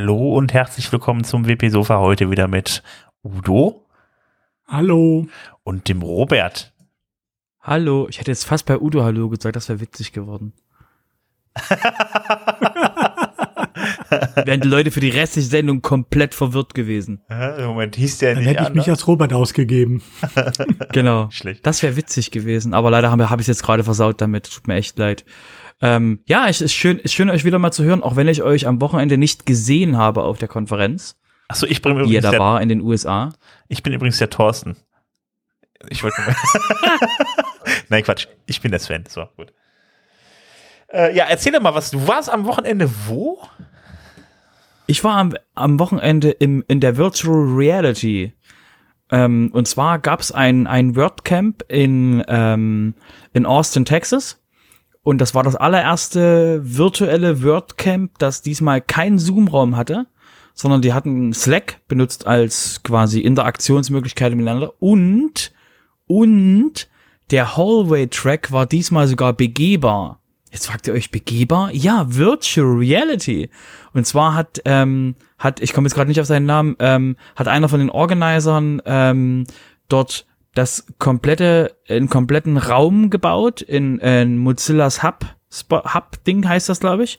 Hallo und herzlich willkommen zum WP Sofa heute wieder mit Udo. Hallo. Und dem Robert. Hallo. Ich hätte jetzt fast bei Udo Hallo gesagt, das wäre witzig geworden. Wären die Leute für die restliche Sendung komplett verwirrt gewesen. Moment hieß der Dann nicht hätte ich anders. mich als Robert ausgegeben. Genau. Schlecht. Das wäre witzig gewesen, aber leider habe hab ich es jetzt gerade versaut damit. Tut mir echt leid. Ähm, ja, es ist schön, ist schön, euch wieder mal zu hören, auch wenn ich euch am Wochenende nicht gesehen habe auf der Konferenz, Achso, ich bin die ihr übrigens da der, war in den USA. ich bin übrigens der Thorsten. Ich wollte mal. Nein, Quatsch. Ich bin der Sven. So, gut. Äh, ja, erzähl doch mal was. Du warst am Wochenende wo? Ich war am, am Wochenende im, in der Virtual Reality. Ähm, und zwar gab es ein, ein WordCamp in, ähm, in Austin, Texas. Und das war das allererste virtuelle WordCamp, das diesmal keinen Zoom-Raum hatte, sondern die hatten Slack benutzt als quasi Interaktionsmöglichkeit miteinander. Und, und der Hallway-Track war diesmal sogar begehbar. Jetzt fragt ihr euch, begehbar? Ja, Virtual Reality. Und zwar hat, ähm, hat, ich komme jetzt gerade nicht auf seinen Namen, ähm, hat einer von den Organisern ähm, dort das komplette, einen kompletten Raum gebaut in, in Mozillas Hub, Spo- Hub-Ding heißt das, glaube ich.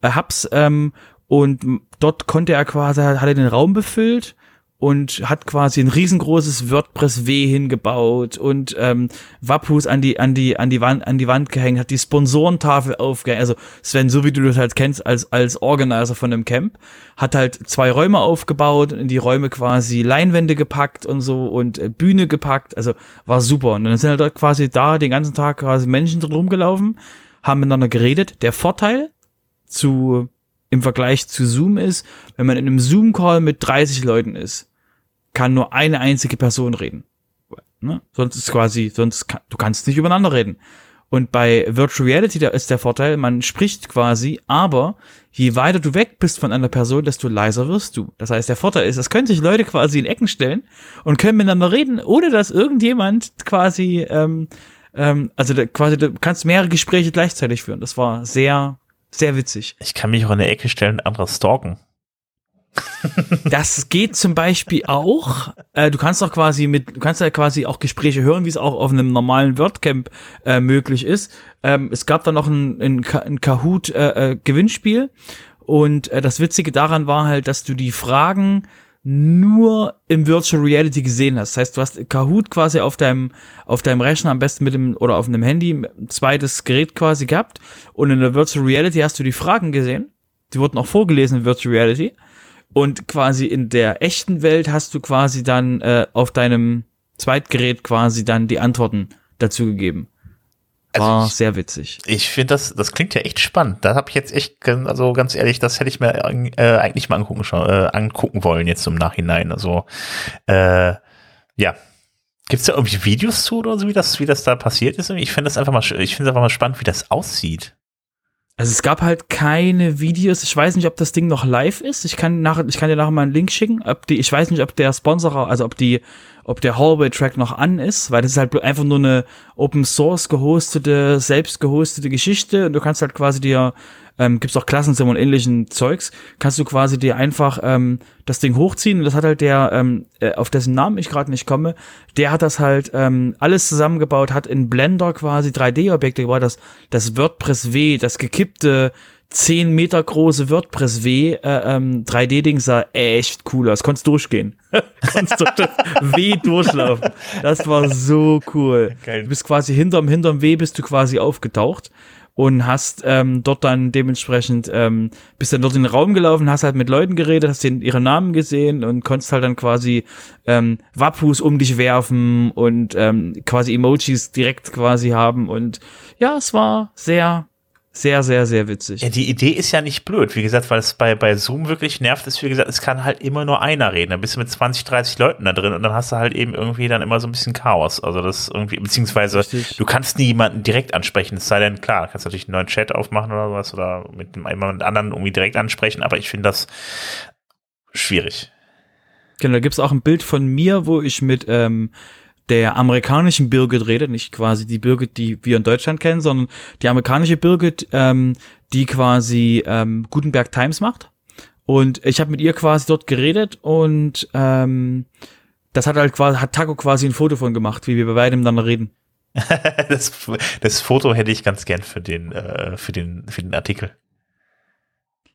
Äh, Hubs, ähm, und dort konnte er quasi, hat er den Raum befüllt und hat quasi ein riesengroßes WordPress W hingebaut und ähm, Wappus an die an die an die Wand an die Wand gehängt, hat die Sponsorentafel aufgehängt. Also Sven, so wie du das halt kennst als als Organizer von einem Camp, hat halt zwei Räume aufgebaut, in die Räume quasi Leinwände gepackt und so und äh, Bühne gepackt. Also war super. Und dann sind halt quasi da den ganzen Tag quasi Menschen drin rumgelaufen, haben miteinander geredet. Der Vorteil zu im Vergleich zu Zoom ist, wenn man in einem Zoom-Call mit 30 Leuten ist, kann nur eine einzige Person reden. Ne? Sonst ist quasi, sonst kann, du kannst nicht übereinander reden. Und bei Virtual Reality, da ist der Vorteil, man spricht quasi, aber je weiter du weg bist von einer Person, desto leiser wirst du. Das heißt, der Vorteil ist, es können sich Leute quasi in Ecken stellen und können miteinander reden, ohne dass irgendjemand quasi, ähm, ähm, also da, quasi, du kannst mehrere Gespräche gleichzeitig führen. Das war sehr, sehr witzig. Ich kann mich auch in der Ecke stellen und andere stalken. Das geht zum Beispiel auch. Äh, du kannst doch quasi mit, du kannst ja quasi auch Gespräche hören, wie es auch auf einem normalen WordCamp äh, möglich ist. Ähm, es gab da noch ein, ein, ein Kahoot äh, äh, Gewinnspiel und äh, das Witzige daran war halt, dass du die Fragen nur im Virtual Reality gesehen hast. Das heißt, du hast Kahoot quasi auf deinem auf deinem Rechner am besten mit dem oder auf einem Handy ein zweites Gerät quasi gehabt und in der Virtual Reality hast du die Fragen gesehen. Die wurden auch vorgelesen in Virtual Reality. Und quasi in der echten Welt hast du quasi dann äh, auf deinem Zweitgerät quasi dann die Antworten dazu gegeben. War Also ich- sehr witzig. Ich finde das, das klingt ja echt spannend. Da habe ich jetzt echt, also ganz ehrlich, das hätte ich mir äh, eigentlich mal angucken, schon, äh, angucken wollen jetzt im Nachhinein. Also äh, ja, gibt's da irgendwie Videos zu oder so, wie das, wie das da passiert ist? Ich finde das einfach mal, ich finde einfach mal spannend, wie das aussieht. Also es gab halt keine Videos. Ich weiß nicht, ob das Ding noch live ist. Ich kann nach, ich kann dir nachher mal einen Link schicken. Ob die, ich weiß nicht, ob der Sponsor, also ob die, ob der Hallway Track noch an ist, weil das ist halt einfach nur eine Open Source gehostete, selbst gehostete Geschichte und du kannst halt quasi dir, ähm, gibt's auch Klassenzimmer und ähnlichen Zeugs, kannst du quasi dir einfach ähm, das Ding hochziehen und das hat halt der, ähm, äh, auf dessen Namen ich gerade nicht komme, der hat das halt ähm, alles zusammengebaut, hat in Blender quasi 3D-Objekte gebaut, das, das WordPress W, das gekippte 10 Meter große WordPress W äh, ähm, 3D-Ding sah echt cool aus. Konntest durchgehen. Konntest durch das W durchlaufen. Das war so cool. Geil. Du bist quasi hinterm, hinterm W bist du quasi aufgetaucht und hast ähm, dort dann dementsprechend, ähm, bist dann dort in den Raum gelaufen, hast halt mit Leuten geredet, hast den ihre Namen gesehen und konntest halt dann quasi ähm, Wappus um dich werfen und ähm, quasi Emojis direkt quasi haben und ja, es war sehr, sehr, sehr, sehr witzig. Ja, die Idee ist ja nicht blöd. Wie gesagt, weil es bei, bei Zoom wirklich nervt ist, wie gesagt, es kann halt immer nur einer reden. Dann bist du mit 20, 30 Leuten da drin und dann hast du halt eben irgendwie dann immer so ein bisschen Chaos. Also das irgendwie, beziehungsweise Richtig. du kannst nie jemanden direkt ansprechen. Es sei denn, klar, du kannst natürlich einen neuen Chat aufmachen oder sowas oder mit jemand anderen irgendwie direkt ansprechen, aber ich finde das schwierig. Genau, da gibt's auch ein Bild von mir, wo ich mit ähm, der amerikanischen Birgit rede, nicht quasi die Birgit, die wir in Deutschland kennen, sondern die amerikanische Birgit, ähm, die quasi ähm, Gutenberg Times macht Und ich habe mit ihr quasi dort geredet und ähm, das hat halt quasi, hat Taco quasi ein Foto von gemacht, wie wir bei beiden miteinander reden. das, das Foto hätte ich ganz gern für den, äh, für den, für den Artikel.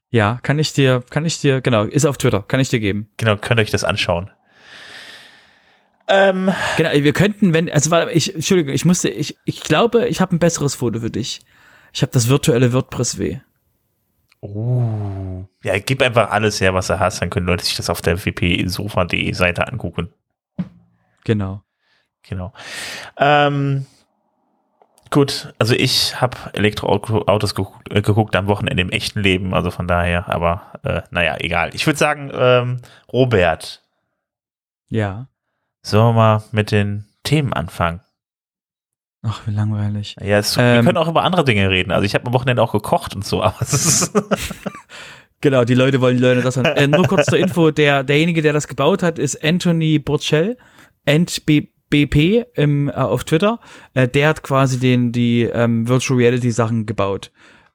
Ja, kann ich dir, kann ich dir, genau, ist auf Twitter, kann ich dir geben. Genau, könnt ihr euch das anschauen. Ähm, Genau, wir könnten, wenn, also warte, ich, Entschuldigung, ich musste, ich, ich glaube, ich habe ein besseres Foto für dich. Ich habe das virtuelle WordPress W. oh. Ja, gib einfach alles her, was du hast, dann können Leute sich das auf der wpsofa.de Seite angucken. Genau. Genau. Ähm, gut, also ich habe Elektroautos geguckt, äh, geguckt am Wochenende im echten Leben, also von daher, aber äh, naja, egal. Ich würde sagen, ähm, Robert, Ja. Sollen wir mal mit den Themen anfangen? Ach, wie langweilig. Ja, es, wir Ähm, können auch über andere Dinge reden. Also ich habe am Wochenende auch gekocht und so, aber es ist Genau, die Leute wollen die Leute das. Äh, nur kurz zur Info, der, derjenige, der das gebaut hat, ist Anthony Burchell, NBP im, äh, auf Twitter. Äh, der hat quasi den, die ähm, Virtual Reality Sachen gebaut.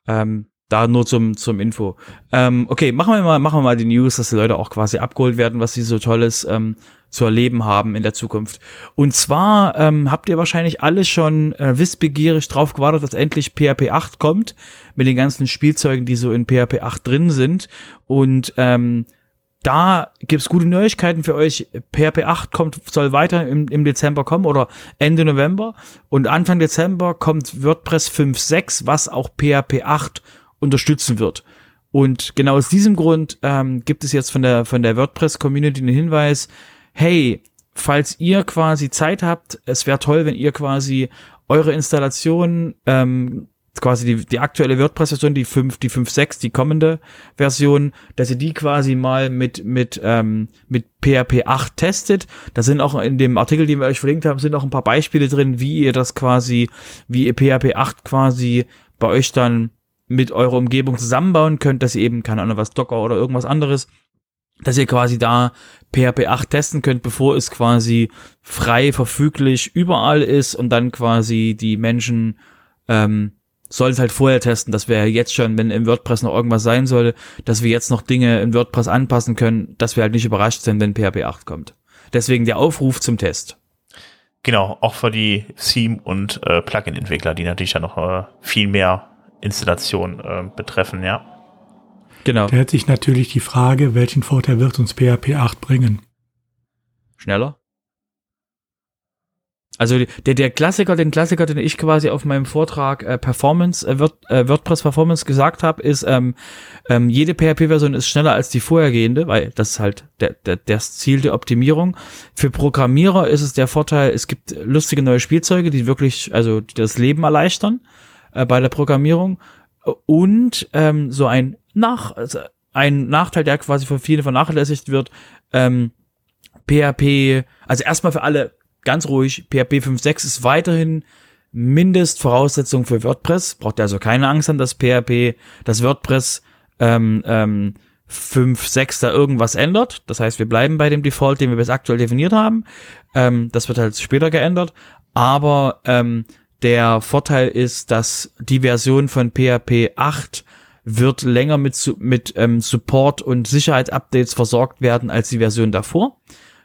Ähm, da nur zum, zum Info. Ähm, okay, machen wir mal, machen wir mal die News, dass die Leute auch quasi abgeholt werden, was sie so Tolles ähm, zu erleben haben in der Zukunft. Und zwar ähm, habt ihr wahrscheinlich alle schon äh, wissbegierig drauf gewartet, dass endlich PHP 8 kommt, mit den ganzen Spielzeugen, die so in PHP 8 drin sind. Und ähm, da gibt's gute Neuigkeiten für euch. PHP 8 kommt, soll weiter im, im Dezember kommen oder Ende November. Und Anfang Dezember kommt WordPress 5.6, was auch PHP 8 unterstützen wird. Und genau aus diesem Grund ähm, gibt es jetzt von der, von der WordPress-Community den Hinweis, hey, falls ihr quasi Zeit habt, es wäre toll, wenn ihr quasi eure Installation, ähm, quasi die, die aktuelle WordPress-Version, die 5, die 5.6, die kommende Version, dass ihr die quasi mal mit, mit, ähm, mit PHP 8 testet. Da sind auch in dem Artikel, den wir euch verlinkt haben, sind auch ein paar Beispiele drin, wie ihr das quasi, wie ihr PHP 8 quasi bei euch dann mit eurer Umgebung zusammenbauen könnt, dass ihr eben, keine Ahnung, was Docker oder irgendwas anderes, dass ihr quasi da PHP 8 testen könnt, bevor es quasi frei verfüglich überall ist und dann quasi die Menschen ähm, sollen es halt vorher testen, dass wir jetzt schon, wenn im WordPress noch irgendwas sein soll, dass wir jetzt noch Dinge in WordPress anpassen können, dass wir halt nicht überrascht sind, wenn PHP 8 kommt. Deswegen der Aufruf zum Test. genau auch für die Theme- und äh, Plugin-Entwickler, die natürlich dann noch äh, viel mehr Installation äh, betreffen, ja. Genau. Stellt sich natürlich die Frage, welchen Vorteil wird uns PHP 8 bringen? Schneller? Also der, der Klassiker, den Klassiker, den ich quasi auf meinem Vortrag äh, Performance, äh, Word, äh, WordPress Performance gesagt habe, ist, ähm, ähm, jede PHP-Version ist schneller als die vorhergehende, weil das ist halt der, der, das Ziel der Optimierung. Für Programmierer ist es der Vorteil, es gibt lustige neue Spielzeuge, die wirklich, also die das Leben erleichtern äh, bei der Programmierung. Und ähm, so ein Nach, also ein Nachteil, der quasi für viele vernachlässigt wird, ähm, PHP, also erstmal für alle ganz ruhig, PHP 5.6 ist weiterhin Mindestvoraussetzung für WordPress. Braucht ihr also keine Angst haben, dass PHP, das WordPress ähm, ähm, 5.6 da irgendwas ändert. Das heißt, wir bleiben bei dem Default, den wir bis aktuell definiert haben. Ähm, das wird halt später geändert. Aber ähm, der Vorteil ist, dass die Version von PHP 8 wird länger mit, mit ähm, Support und Sicherheitsupdates versorgt werden als die Version davor.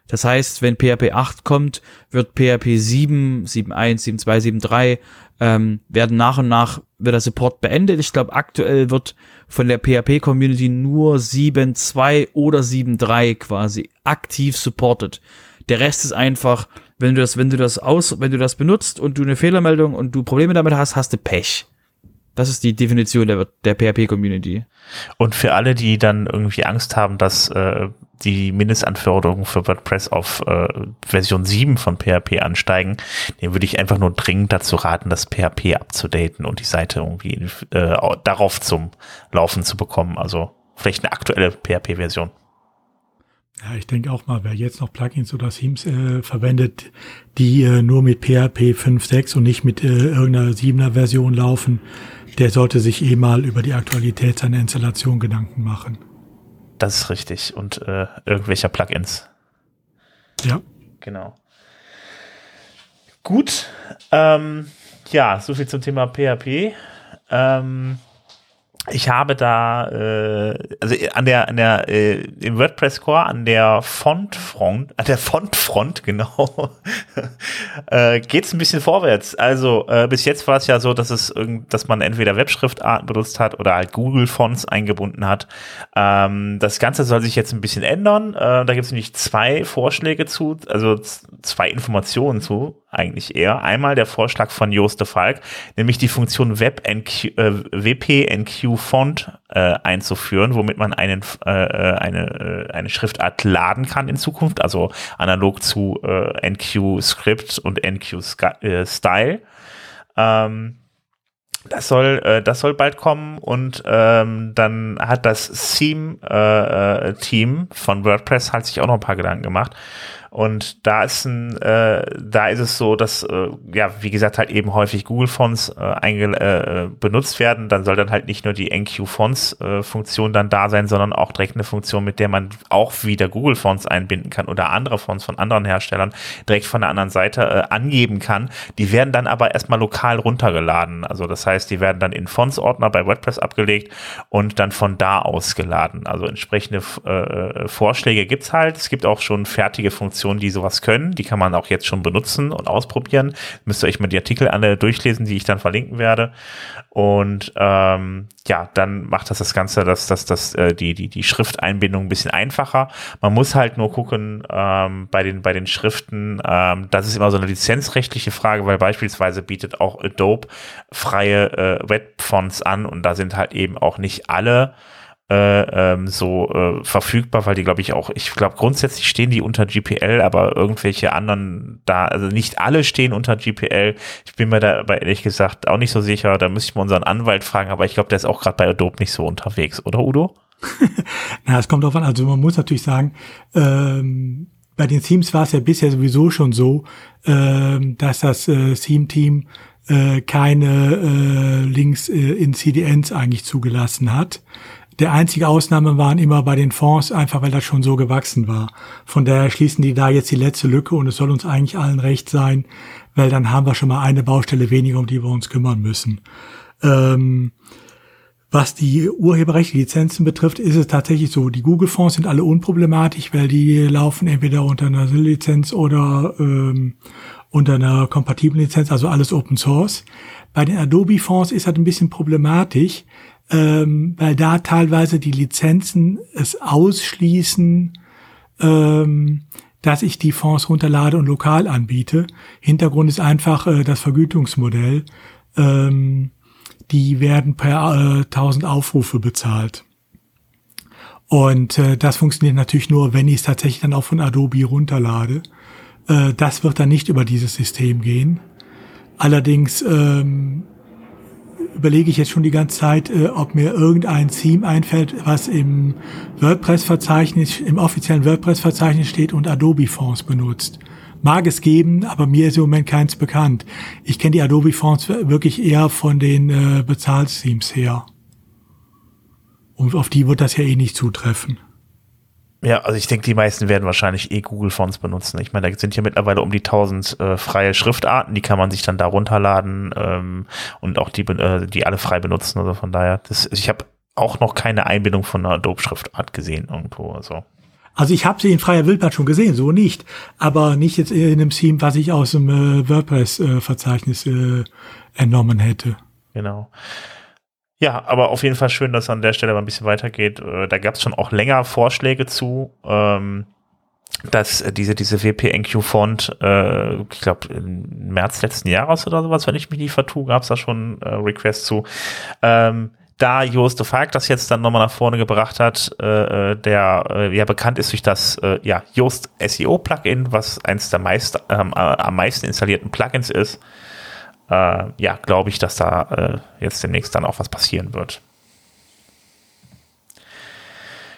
Das heißt, wenn PHP 8 kommt, wird PHP 7, 7.1, 7.2, 7.3 ähm, werden nach und nach wird der Support beendet. Ich glaube, aktuell wird von der PHP-Community nur 7.2 oder 7.3 quasi aktiv supported. Der Rest ist einfach, wenn du das, wenn du das aus, wenn du das benutzt und du eine Fehlermeldung und du Probleme damit hast, hast du Pech. Das ist die Definition der, der PHP-Community. Und für alle, die dann irgendwie Angst haben, dass äh, die Mindestanforderungen für WordPress auf äh, Version 7 von PHP ansteigen, den würde ich einfach nur dringend dazu raten, das PHP abzudaten und die Seite irgendwie äh, au- darauf zum Laufen zu bekommen. Also vielleicht eine aktuelle PHP-Version. Ja, ich denke auch mal, wer jetzt noch Plugins oder Themes äh, verwendet, die äh, nur mit PHP 5.6 und nicht mit äh, irgendeiner 7er Version laufen, der sollte sich eh mal über die Aktualität seiner Installation Gedanken machen. Das ist richtig. Und äh, irgendwelcher Plugins. Ja, Genau. Gut. Ähm, ja, so viel zum Thema PHP. Ähm, ich habe da, äh, also an der, an der, äh, im WordPress Core, an der Fontfront, an der Fontfront, genau, äh, geht es ein bisschen vorwärts. Also äh, bis jetzt war es ja so, dass es irgend, dass man entweder Webschriftarten benutzt hat oder halt Google Fonts eingebunden hat. Ähm, das Ganze soll sich jetzt ein bisschen ändern. Äh, da gibt es nämlich zwei Vorschläge zu, also zwei Informationen zu, eigentlich eher. Einmal der Vorschlag von Joost de Falk, nämlich die Funktion WebNQ, äh, WPNQ Font äh, einzuführen, womit man einen, äh, äh, eine, äh, eine Schriftart laden kann in Zukunft, also analog zu äh, NQ Script und NQ Style. Ähm, das soll, äh, das soll bald kommen und ähm, dann hat das Theme-Team äh, von WordPress hat sich auch noch ein paar Gedanken gemacht und da ist ein, äh, da ist es so, dass äh, ja, wie gesagt, halt eben häufig Google Fonts äh, äh, benutzt werden. Dann soll dann halt nicht nur die NQ Fonts äh, Funktion dann da sein, sondern auch direkt eine Funktion, mit der man auch wieder Google Fonts einbinden kann oder andere Fonts von anderen Herstellern direkt von der anderen Seite äh, angeben kann. Die werden dann aber erstmal lokal runtergeladen. Also das heißt, die werden dann in Fonts Ordner bei WordPress abgelegt und dann von da aus geladen. Also entsprechende Vorschläge gibt's halt. Es gibt auch schon fertige Funktionen Applikationen, die sowas können. Die kann man auch jetzt schon benutzen und ausprobieren. Müsst ihr euch mal die Artikel alle durchlesen, die ich dann verlinken werde. Und ähm, ja, dann macht das das Ganze, dass das, das, äh, die, die, die Schrifteinbindung ein bisschen einfacher. Man muss halt nur gucken ähm, bei, den, bei den Schriften, ähm, das ist immer so eine lizenzrechtliche Frage, weil beispielsweise bietet auch Adobe freie äh, Webfonts an und da sind halt eben auch nicht alle äh, ähm, so äh, verfügbar, weil die, glaube ich, auch, ich glaube, grundsätzlich stehen die unter GPL, aber irgendwelche anderen da, also nicht alle stehen unter GPL. Ich bin mir da aber ehrlich gesagt auch nicht so sicher. Da müsste ich mal unseren Anwalt fragen, aber ich glaube, der ist auch gerade bei Adobe nicht so unterwegs, oder Udo? Na, es kommt drauf an. Also man muss natürlich sagen, ähm, bei den Themes war es ja bisher sowieso schon so, ähm, dass das äh, Theme-Team äh, keine äh, Links äh, in CDNs eigentlich zugelassen hat. Der einzige Ausnahme waren immer bei den Fonds, einfach weil das schon so gewachsen war. Von daher schließen die da jetzt die letzte Lücke und es soll uns eigentlich allen recht sein, weil dann haben wir schon mal eine Baustelle weniger, um die wir uns kümmern müssen. Ähm, was die urheberrechtlichen Lizenzen betrifft, ist es tatsächlich so, die Google-Fonds sind alle unproblematisch, weil die laufen entweder unter einer lizenz oder ähm, unter einer kompatiblen Lizenz, also alles Open Source. Bei den Adobe-Fonds ist das ein bisschen problematisch, ähm, weil da teilweise die Lizenzen es ausschließen, ähm, dass ich die Fonds runterlade und lokal anbiete. Hintergrund ist einfach äh, das Vergütungsmodell. Ähm, die werden per äh, 1000 Aufrufe bezahlt. Und äh, das funktioniert natürlich nur, wenn ich es tatsächlich dann auch von Adobe runterlade. Äh, das wird dann nicht über dieses System gehen. Allerdings ähm, überlege ich jetzt schon die ganze Zeit, äh, ob mir irgendein Theme einfällt, was im WordPress-Verzeichnis, im offiziellen WordPress-Verzeichnis steht und Adobe-Fonds benutzt. Mag es geben, aber mir ist im Moment keins bekannt. Ich kenne die Adobe-Fonds wirklich eher von den äh, Bezahlthemes her. Und auf die wird das ja eh nicht zutreffen. Ja, also ich denke, die meisten werden wahrscheinlich eh Google Fonts benutzen. Ich meine, da sind hier mittlerweile um die 1000 äh, freie Schriftarten, die kann man sich dann da runterladen ähm, und auch die, äh, die alle frei benutzen. Also von daher, das, ich habe auch noch keine Einbindung von einer Adobe-Schriftart gesehen irgendwo. Also. Also ich habe sie in freier Wildbahn schon gesehen, so nicht. Aber nicht jetzt in einem Theme, was ich aus dem äh, WordPress-Verzeichnis äh, entnommen hätte. Genau. Ja, aber auf jeden Fall schön, dass an der Stelle mal ein bisschen weitergeht. Äh, da gab es schon auch länger Vorschläge zu, ähm, dass diese, diese WPNQ-Font, äh, ich glaube, im März letzten Jahres oder sowas, wenn ich mich nicht vertue, gab es da schon äh, Requests zu. Ähm, da Joost de Falk das jetzt dann nochmal nach vorne gebracht hat, äh, der äh, ja bekannt ist durch das äh, ja, Yoast SEO Plugin, was eins der meist, ähm, äh, am meisten installierten Plugins ist, äh, ja, glaube ich, dass da äh, jetzt demnächst dann auch was passieren wird.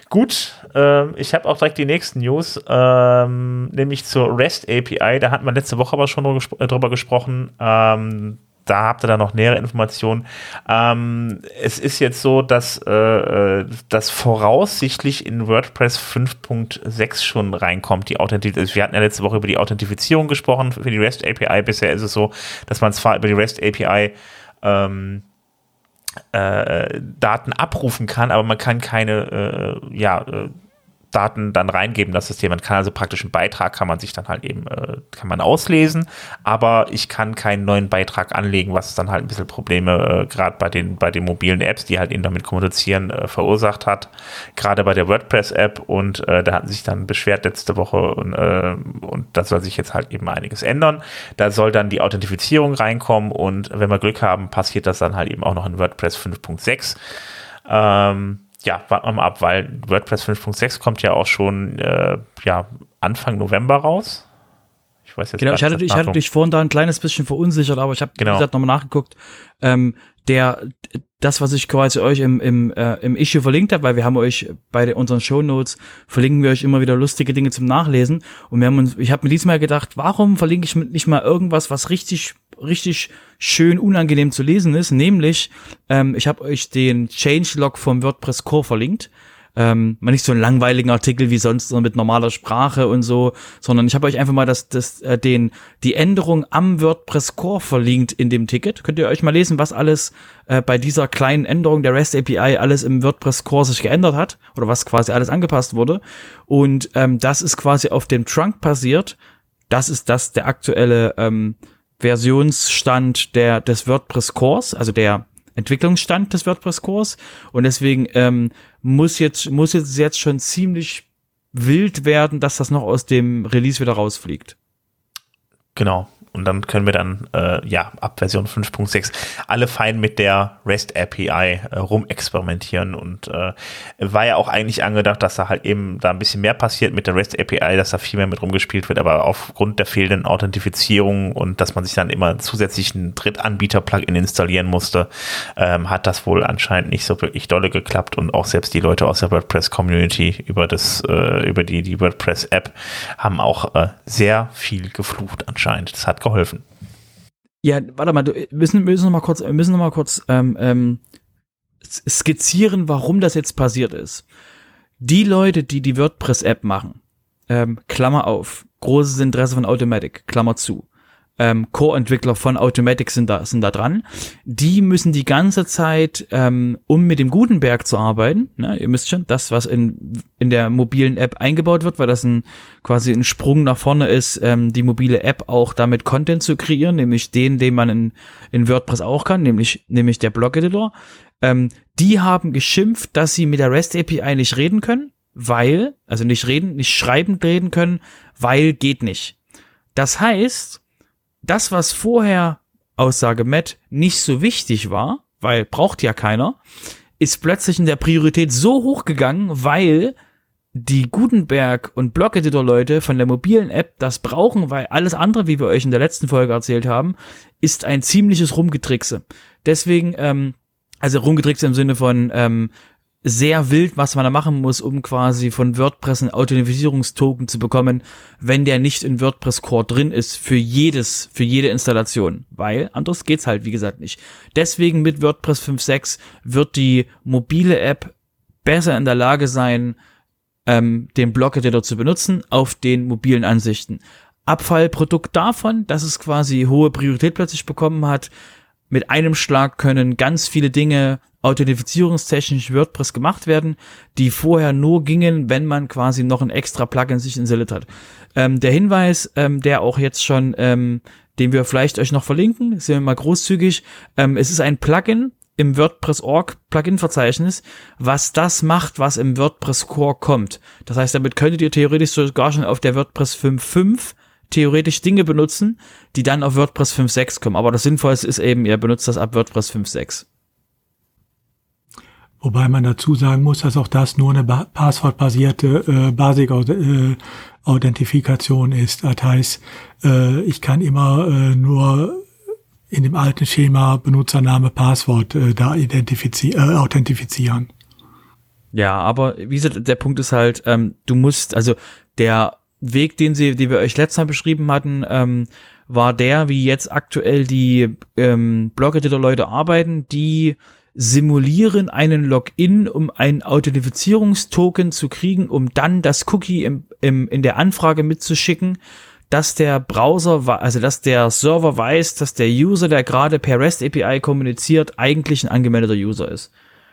Gut, äh, ich habe auch direkt die nächsten News, ähm, nämlich zur REST API. Da hatten wir letzte Woche aber schon drüber gesprochen. Ähm, da habt ihr dann noch nähere Informationen. Ähm, es ist jetzt so, dass äh, äh das voraussichtlich in WordPress 5.6 schon reinkommt, die Authentifizierung. Wir hatten ja letzte Woche über die Authentifizierung gesprochen für die REST API. Bisher ist es so, dass man zwar über die REST API ähm, äh, Daten abrufen kann, aber man kann keine äh, ja, äh, Daten dann reingeben, das System. Man kann also praktisch einen Beitrag, kann man sich dann halt eben, äh, kann man auslesen, aber ich kann keinen neuen Beitrag anlegen, was dann halt ein bisschen Probleme äh, gerade bei den, bei den mobilen Apps, die halt eben damit kommunizieren, äh, verursacht hat. Gerade bei der WordPress-App und äh, da hatten sich dann beschwert letzte Woche und, äh, und da soll sich jetzt halt eben einiges ändern. Da soll dann die Authentifizierung reinkommen und wenn wir Glück haben, passiert das dann halt eben auch noch in WordPress 5.6. Ähm, ja, warten wir mal ab, weil WordPress 5.6 kommt ja auch schon äh, ja, Anfang November raus. Ich weiß jetzt genau, ich hatte, ich hatte dich vorhin da ein kleines bisschen verunsichert, aber ich habe genau. wie gesagt nochmal nachgeguckt. Ähm, der, das, was ich quasi euch im, im, äh, im Issue verlinkt habe, weil wir haben euch bei unseren Show Notes verlinken wir euch immer wieder lustige Dinge zum Nachlesen. Und wir haben uns, ich habe mir diesmal gedacht, warum verlinke ich nicht mal irgendwas, was richtig, richtig schön unangenehm zu lesen ist? Nämlich, ähm, ich habe euch den Changelog vom WordPress Core verlinkt ähm, mal nicht so einen langweiligen Artikel wie sonst so mit normaler Sprache und so, sondern ich habe euch einfach mal das, das, äh, den, die Änderung am WordPress Core verlinkt in dem Ticket. Könnt ihr euch mal lesen, was alles äh, bei dieser kleinen Änderung der REST API alles im WordPress Core sich geändert hat oder was quasi alles angepasst wurde. Und ähm, das ist quasi auf dem Trunk passiert. Das ist das der aktuelle ähm, Versionsstand der des WordPress Cores, also der Entwicklungsstand des WordPress-Cores und deswegen ähm, muss jetzt muss jetzt jetzt schon ziemlich wild werden, dass das noch aus dem Release wieder rausfliegt. Genau. Und dann können wir dann, äh, ja, ab Version 5.6 alle fein mit der REST API äh, rumexperimentieren. Und äh, war ja auch eigentlich angedacht, dass da halt eben da ein bisschen mehr passiert mit der REST API, dass da viel mehr mit rumgespielt wird. Aber aufgrund der fehlenden Authentifizierung und dass man sich dann immer zusätzlich einen Drittanbieter-Plugin installieren musste, ähm, hat das wohl anscheinend nicht so wirklich dolle geklappt. Und auch selbst die Leute aus der WordPress-Community über das, äh, über die, die WordPress-App haben auch äh, sehr viel geflucht anscheinend. Das hat geholfen. Ja, warte mal, wir müssen, müssen noch mal kurz, müssen noch mal kurz ähm, ähm, skizzieren, warum das jetzt passiert ist. Die Leute, die die WordPress-App machen, ähm, Klammer auf, großes Interesse von Automatic, Klammer zu, ähm, Core-Entwickler von Automatic sind da, sind da dran. Die müssen die ganze Zeit, ähm, um mit dem Gutenberg zu arbeiten, ne, ihr müsst schon, das, was in, in der mobilen App eingebaut wird, weil das ein quasi ein Sprung nach vorne ist, ähm, die mobile App auch damit Content zu kreieren, nämlich den, den man in, in WordPress auch kann, nämlich, nämlich der Blog-Editor. Ähm, die haben geschimpft, dass sie mit der REST API nicht reden können, weil, also nicht reden, nicht schreibend reden können, weil geht nicht. Das heißt, das, was vorher, Aussage Matt, nicht so wichtig war, weil braucht ja keiner, ist plötzlich in der Priorität so hoch gegangen, weil die Gutenberg und Blog-Editor-Leute von der mobilen App das brauchen, weil alles andere, wie wir euch in der letzten Folge erzählt haben, ist ein ziemliches Rumgetrickse. Deswegen, ähm, also Rumgetrickse im Sinne von, ähm, sehr wild, was man da machen muss, um quasi von WordPress einen Authentifizierungstoken zu bekommen, wenn der nicht in WordPress Core drin ist für jedes, für jede Installation. Weil anders geht's halt, wie gesagt, nicht. Deswegen mit WordPress 5.6 wird die mobile App besser in der Lage sein, ähm, den Blog-Editor zu benutzen auf den mobilen Ansichten. Abfallprodukt davon, dass es quasi hohe Priorität plötzlich bekommen hat, mit einem Schlag können ganz viele Dinge authentifizierungstechnisch WordPress gemacht werden, die vorher nur gingen, wenn man quasi noch ein extra Plugin sich installiert hat. Ähm, der Hinweis, ähm, der auch jetzt schon, ähm, den wir vielleicht euch noch verlinken, sind wir mal großzügig, ähm, es ist ein Plugin im WordPress.org Plugin-Verzeichnis, was das macht, was im WordPress Core kommt. Das heißt, damit könntet ihr theoretisch sogar schon auf der WordPress 5.5 theoretisch Dinge benutzen, die dann auf WordPress 5.6 kommen. Aber das Sinnvollste ist eben, ihr benutzt das ab WordPress 5.6. Wobei man dazu sagen muss, dass auch das nur eine ba passwortbasierte äh, Basic-Authentifikation ist. Das heißt, äh, ich kann immer äh, nur in dem alten Schema Benutzername, Passwort äh, da identifizi äh, authentifizieren. Ja, aber wie gesagt, der Punkt ist halt, ähm, du musst, also der Weg, den sie, den wir euch letztes Mal beschrieben hatten, ähm, war der, wie jetzt aktuell die ähm, Blog-Editor-Leute arbeiten, die simulieren einen Login, um einen Authentifizierungstoken zu kriegen, um dann das Cookie im, im, in der Anfrage mitzuschicken, dass der Browser, also dass der Server weiß, dass der User, der gerade per REST API kommuniziert, eigentlich ein angemeldeter User ist.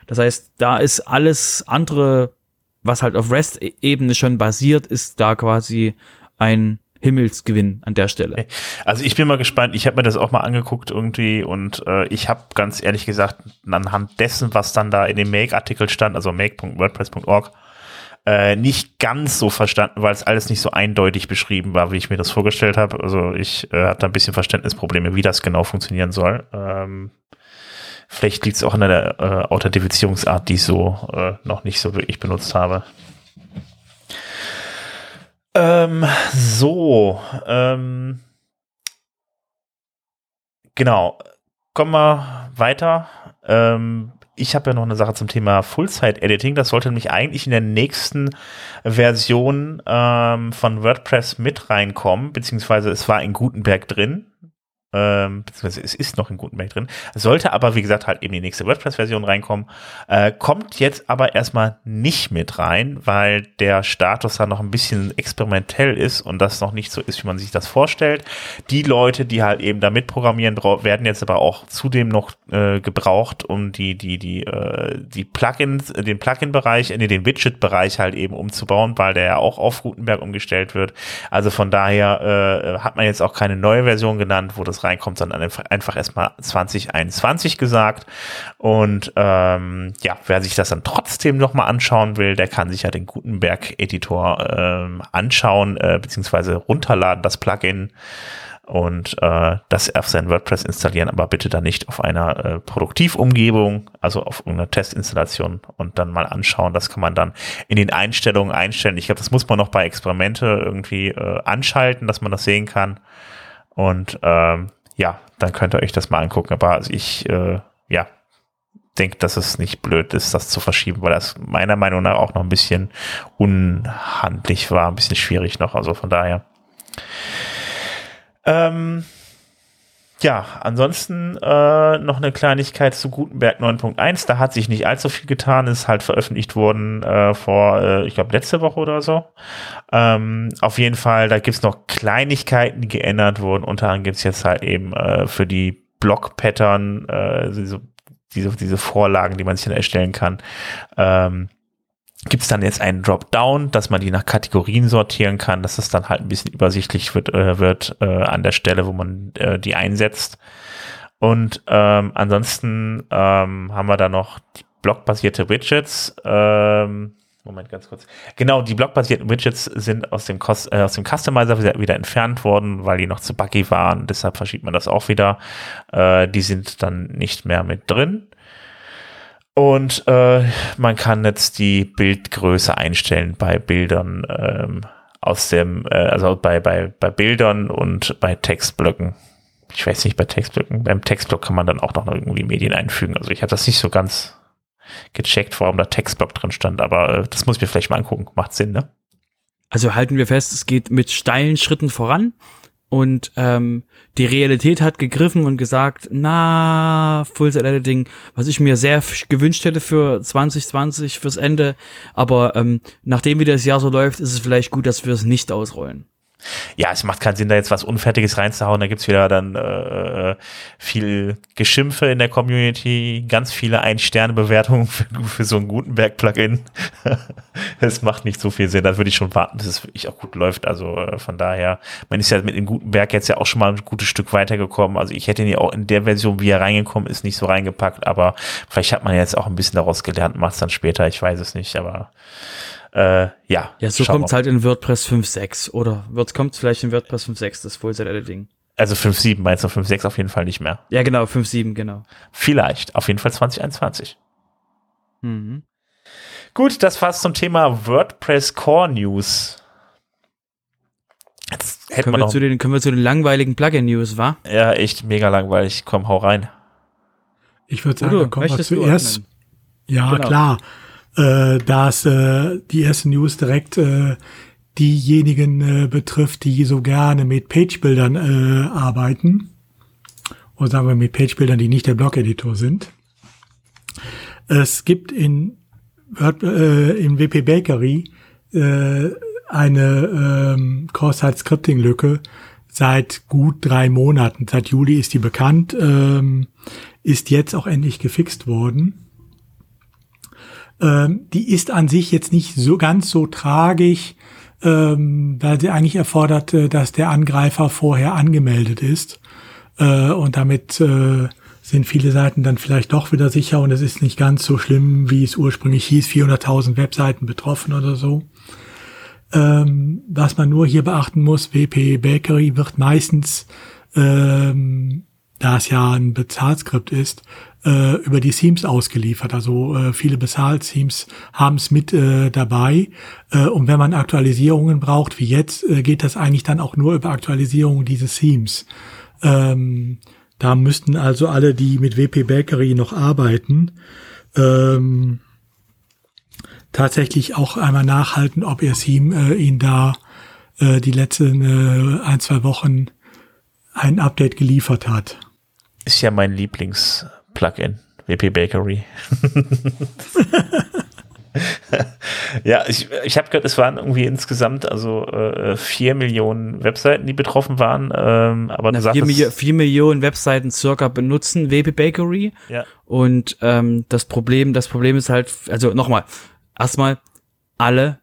Das heißt, da ist alles andere, was halt auf REST-Ebene schon basiert, ist da quasi ein Himmelsgewinn an der Stelle. Also ich bin mal gespannt. Ich habe mir das auch mal angeguckt irgendwie und äh, ich habe ganz ehrlich gesagt anhand dessen, was dann da in dem Make-Artikel stand, also make.wordpress.org, äh, nicht ganz so verstanden, weil es alles nicht so eindeutig beschrieben war, wie ich mir das vorgestellt habe. Also ich äh, da ein bisschen Verständnisprobleme, wie das genau funktionieren soll. Ähm, vielleicht liegt es auch an der äh, Authentifizierungsart, die ich so äh, noch nicht so wirklich benutzt habe. Ähm, so, ähm, genau. Kommen wir weiter. Ähm, ich habe ja noch eine Sache zum Thema Full-Site-Editing. Das sollte nämlich eigentlich in der nächsten Version ähm, von WordPress mit reinkommen, beziehungsweise es war in Gutenberg drin ähm, beziehungsweise es ist noch in Gutenberg drin, sollte aber, wie gesagt, halt eben die nächste WordPress-Version reinkommen, äh, kommt jetzt aber erstmal nicht mit rein, weil der Status da noch ein bisschen experimentell ist und das noch nicht so ist, wie man sich das vorstellt. Die Leute, die halt eben da mitprogrammieren, werden jetzt aber auch zudem noch äh, gebraucht, um die, die, die, äh, die Plugins, den Plugin-Bereich, äh, den Widget-Bereich halt eben umzubauen, weil der ja auch auf Gutenberg umgestellt wird. Also von daher äh, hat man jetzt auch keine neue Version genannt, wo das reinkommt, sondern einfach erstmal 2021 gesagt. Und ähm, ja, wer sich das dann trotzdem nochmal anschauen will, der kann sich ja den Gutenberg-Editor ähm, anschauen, äh, beziehungsweise runterladen, das Plugin und äh, das auf sein WordPress installieren, aber bitte dann nicht auf einer äh, Produktivumgebung, also auf irgendeiner Testinstallation und dann mal anschauen. Das kann man dann in den Einstellungen einstellen. Ich glaube, das muss man noch bei Experimente irgendwie äh, anschalten, dass man das sehen kann. Und ähm, ja, dann könnt ihr euch das mal angucken. Aber ich, äh, ja, denke, dass es nicht blöd ist, das zu verschieben, weil das meiner Meinung nach auch noch ein bisschen unhandlich war, ein bisschen schwierig noch. Also von daher. Ähm, ja, ansonsten äh, noch eine Kleinigkeit zu Gutenberg 9.1. Da hat sich nicht allzu viel getan, ist halt veröffentlicht worden äh, vor, äh, ich glaube, letzte Woche oder so. Ähm, auf jeden Fall, da gibt's noch Kleinigkeiten, die geändert wurden. Unter anderem gibt's jetzt halt eben äh, für die Block-Pattern, äh, diese, diese, diese Vorlagen, die man sich dann erstellen kann. Ähm, gibt es dann jetzt einen Dropdown, dass man die nach Kategorien sortieren kann, dass es dann halt ein bisschen übersichtlich wird, äh, wird äh, an der Stelle, wo man äh, die einsetzt. Und ähm, ansonsten ähm, haben wir da noch die blockbasierte Widgets. Ähm, Moment, ganz kurz. Genau, die blockbasierten Widgets sind aus dem, Cos äh, aus dem Customizer wieder, entfernt worden, weil die noch zu buggy waren. Deshalb verschiebt man das auch wieder. Äh, die sind dann nicht mehr mit drin. Und äh, man kann jetzt die Bildgröße einstellen bei Bildern ähm, aus dem, äh, also bei, bei, bei Bildern und bei Textblöcken. Ich weiß nicht, bei Textblöcken, beim Textblock kann man dann auch noch irgendwie Medien einfügen. Also ich habe das nicht so ganz gecheckt, warum da Textblock drin stand, aber äh, das muss ich mir vielleicht mal angucken. Macht Sinn, ne? Also halten wir fest, es geht mit steilen Schritten voran. Und ähm, die Realität hat gegriffen und gesagt, na, Full-Set Editing, was ich mir sehr gewünscht hätte für 2020, fürs Ende. Aber ähm, nachdem wie das Jahr so läuft, ist es vielleicht gut, dass wir es nicht ausrollen ja, es macht keinen Sinn, da jetzt was Unfertiges reinzuhauen. Da gibt's wieder dann äh, viel Geschimpfe in der Community, ganz viele Ein-Sterne-Bewertungen für, für, so ein Gutenberg-Plugin. Es macht nicht so viel Sinn. Da würde ich schon warten, bis es wirklich auch gut läuft. Also äh, von daher, man ist ja mit dem Gutenberg jetzt ja auch schon mal ein gutes Stück weitergekommen. Also ich hätte ihn ja auch in der Version, wie er reingekommen ist, nicht so reingepackt. Aber vielleicht hat man jetzt auch ein bisschen daraus gelernt, macht es dann später. Ich weiß es nicht, aber äh, ja. Ja, so kommt es halt in WordPress 5.6 oder wird kommt vielleicht in WordPress 5.6 das Full-Set Editing. Also 5.7 meinst du 5.6 auf jeden Fall nicht mehr. Ja, genau, 5.7, genau. Vielleicht, auf jeden Fall 2021. Mhm. Gut, das war's zum Thema WordPress Core News. Jetzt hätten können, wir, noch, zu den, können wir zu den langweiligen Plugin-News, wa? Ja, echt mega langweilig. Komm, hau rein. Ich würde sagen, Udo, kommen wir zuerst. Ja, genau. klar äh, da es äh, die erste News direkt äh, diejenigen äh, betrifft, die so gerne mit Page-Bildern äh, arbeiten. Oder sagen wir mit Page-Bildern, die nicht der Blog-Editor sind. Es gibt in, äh, in WP Bakery äh, eine ähm, Cross-Site-Scripting-Lücke seit gut drei Monaten. Seit Juli ist die bekannt, ähm, ist jetzt auch endlich gefixt worden. Ähm, die ist an sich jetzt nicht so ganz so tragisch, ähm, weil sie eigentlich erfordert, äh, dass der Angreifer vorher angemeldet ist. Äh, und damit äh, sind viele Seiten dann vielleicht doch wieder sicher und es ist nicht ganz so schlimm, wie es ursprünglich hieß, 400.000 Webseiten betroffen oder so. Ähm, was man nur hier beachten muss, WP Bakery wird meistens, da es ja ein Bezahlskript ist, äh, über die Themes ausgeliefert. Also äh, viele Bezahl-Themes haben es mit äh, dabei. Äh, und wenn man Aktualisierungen braucht, wie jetzt, äh, geht das eigentlich dann auch nur über Aktualisierung dieses Themes. Ähm, da müssten also alle, die mit WP Bakery noch arbeiten, ähm, tatsächlich auch einmal nachhalten, ob ihr Theme äh, ihn da äh, die letzten äh, ein, zwei Wochen ein Update geliefert hat. Ist ja mein Lieblings-Plugin, WP Bakery. ja, ich, ich habe gehört, es waren irgendwie insgesamt also äh, vier Millionen Webseiten, die betroffen waren. Ähm, aber Na, du vier, sagtest, Milli vier Millionen Webseiten circa benutzen WP Bakery. Ja. Und ähm, das Problem, das Problem ist halt, also nochmal, erstmal alle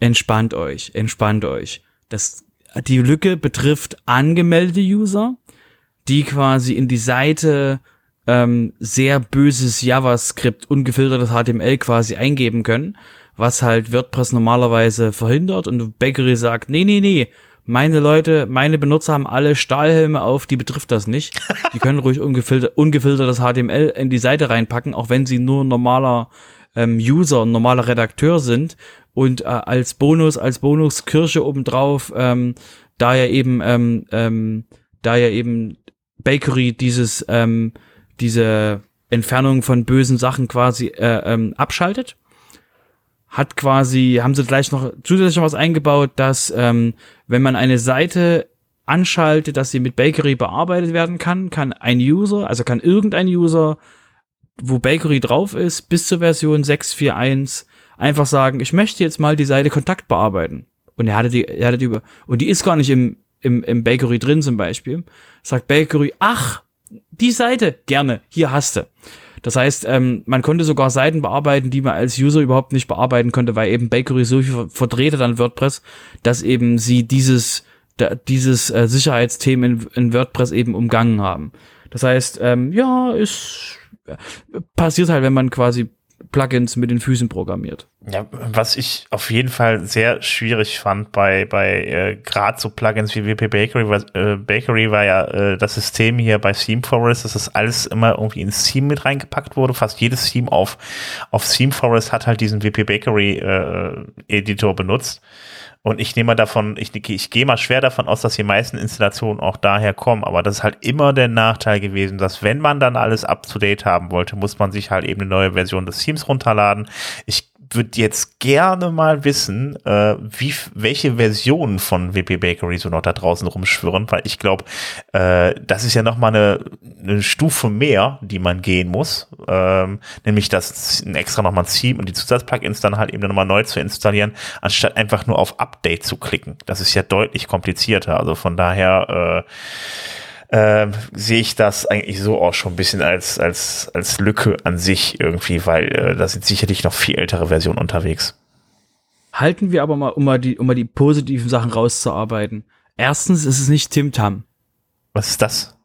entspannt euch, entspannt euch. Das, die Lücke betrifft angemeldete User, die quasi in die Seite ähm, sehr böses JavaScript, ungefiltertes HTML quasi eingeben können, was halt WordPress normalerweise verhindert und Bakery sagt, nee, nee, nee, meine Leute, meine Benutzer haben alle Stahlhelme auf, die betrifft das nicht. Die können ruhig ungefilter, ungefiltertes HTML in die Seite reinpacken, auch wenn sie nur normaler ähm, User, normaler Redakteur sind und äh, als Bonus, als Bonuskirsche obendrauf, ähm, da ja eben, ähm, ähm, da ja eben Bakery dieses, ähm, diese Entfernung von bösen Sachen quasi äh, ähm, abschaltet. Hat quasi, haben sie gleich noch zusätzlich noch was eingebaut, dass ähm, wenn man eine Seite anschaltet, dass sie mit Bakery bearbeitet werden kann, kann ein User, also kann irgendein User, wo Bakery drauf ist, bis zur Version 6.4.1 einfach sagen, ich möchte jetzt mal die Seite Kontakt bearbeiten. Und er hatte die, er hatte die über, und die ist gar nicht im, im, im Bakery drin zum Beispiel. Sagt Bakery, ach, die Seite, gerne, hier hast du. Das heißt, ähm, man konnte sogar Seiten bearbeiten, die man als User überhaupt nicht bearbeiten konnte, weil eben Bakery so viel vertretet an WordPress, dass eben sie dieses, da, dieses äh, Sicherheitsthema in, in WordPress eben umgangen haben. Das heißt, ähm, ja, ist äh, passiert halt, wenn man quasi Plugins mit den Füßen programmiert. Ja, was ich auf jeden Fall sehr schwierig fand bei, bei äh, gerade so Plugins wie WP Bakery, war, äh, Bakery war ja äh, das System hier bei Theme Forest, dass das alles immer irgendwie ins Theme mit reingepackt wurde. Fast jedes Theme auf, auf Theme Forest hat halt diesen WP Bakery äh, Editor benutzt. Und ich nehme davon, ich, ich gehe mal schwer davon aus, dass die meisten Installationen auch daher kommen. Aber das ist halt immer der Nachteil gewesen, dass wenn man dann alles up to date haben wollte, muss man sich halt eben eine neue Version des Themes runterladen. Ich würde jetzt gerne mal wissen, äh, wie, welche Versionen von WP Bakery so noch da draußen rumschwirren, weil ich glaube, äh, das ist ja noch mal eine, eine Stufe mehr, die man gehen muss, ähm, nämlich das extra noch mal ein Theme und die Zusatzplugins dann halt eben noch mal neu zu installieren, anstatt einfach nur auf Update zu klicken. Das ist ja deutlich komplizierter. Also von daher äh, ähm, sehe ich das eigentlich so auch schon ein bisschen als, als, als Lücke an sich irgendwie, weil äh, da sind sicherlich noch viel ältere Versionen unterwegs. Halten wir aber mal, um mal die, um mal die positiven Sachen rauszuarbeiten. Erstens ist es nicht Tim Tam. Was ist das?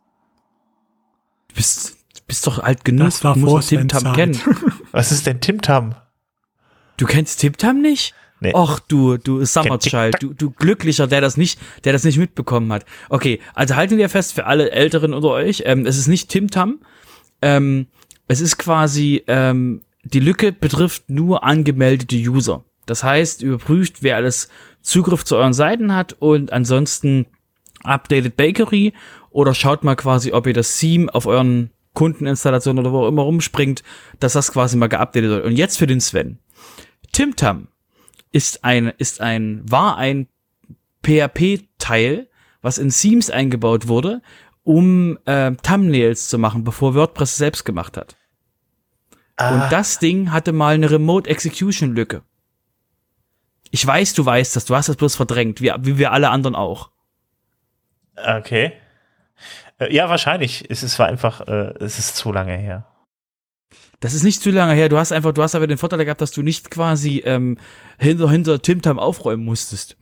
Du bist, du bist doch alt genug, Das war du musst Tim Tam kennen. Was ist denn Tim Tam? Du kennst Tim Tam nicht? Nee. Och, du, du Summer Child, du, du Glücklicher, der das nicht, der das nicht mitbekommen hat. Okay, also halten wir fest für alle Älteren unter euch, ähm, es ist nicht Tim Tam. Ähm, es ist quasi, ähm, die Lücke betrifft nur angemeldete User. Das heißt, überprüft, wer alles Zugriff zu euren Seiten hat und ansonsten updated Bakery oder schaut mal quasi, ob ihr das Theme auf euren Kundeninstallationen oder wo auch immer rumspringt, dass das quasi mal geupdatet wird. Und jetzt für den Sven. TimTam ist ein, ist ein, war ein PHP-Teil, was in Themes eingebaut wurde, um äh, Thumbnails zu machen, bevor WordPress es selbst gemacht hat. Ah, Und das Ding hatte mal eine Remote Execution Lücke. Ich weiß, du weißt das, du hast das bloß verdrängt, wie, wie wir alle anderen auch. Okay. Äh, ja, wahrscheinlich. Es ist war einfach, äh, es ist zu lange her. Das ist nicht zu lange her. Du hast einfach, du hast aber den Vorteil gehabt, dass du nicht quasi ähm, hinter, hinter Tim Tam aufräumen musstest.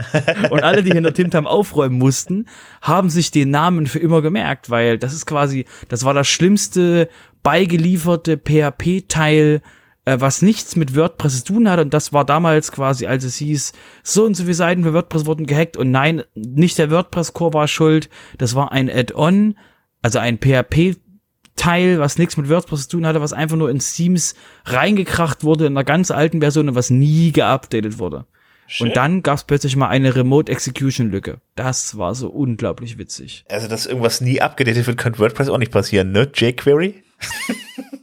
und alle, die hinter Tim Tam aufräumen mussten, haben sich den Namen für immer gemerkt, weil das ist quasi, das war das schlimmste beigelieferte PHP-Teil, äh, was nichts mit WordPress zu tun hat. Und das war damals quasi, als es hieß, so und so viele Seiten für WordPress wurden gehackt. Und nein, nicht der WordPress-Core war schuld. Das war ein Add-on, also ein PHP Teil, was nichts mit WordPress zu tun hatte, was einfach nur in Themes reingekracht wurde in einer ganz alten Version und was nie geupdatet wurde. Schön. Und dann gab es plötzlich mal eine Remote Execution Lücke. Das war so unglaublich witzig. Also, dass irgendwas nie abgedatet wird, könnte WordPress auch nicht passieren, ne? jQuery?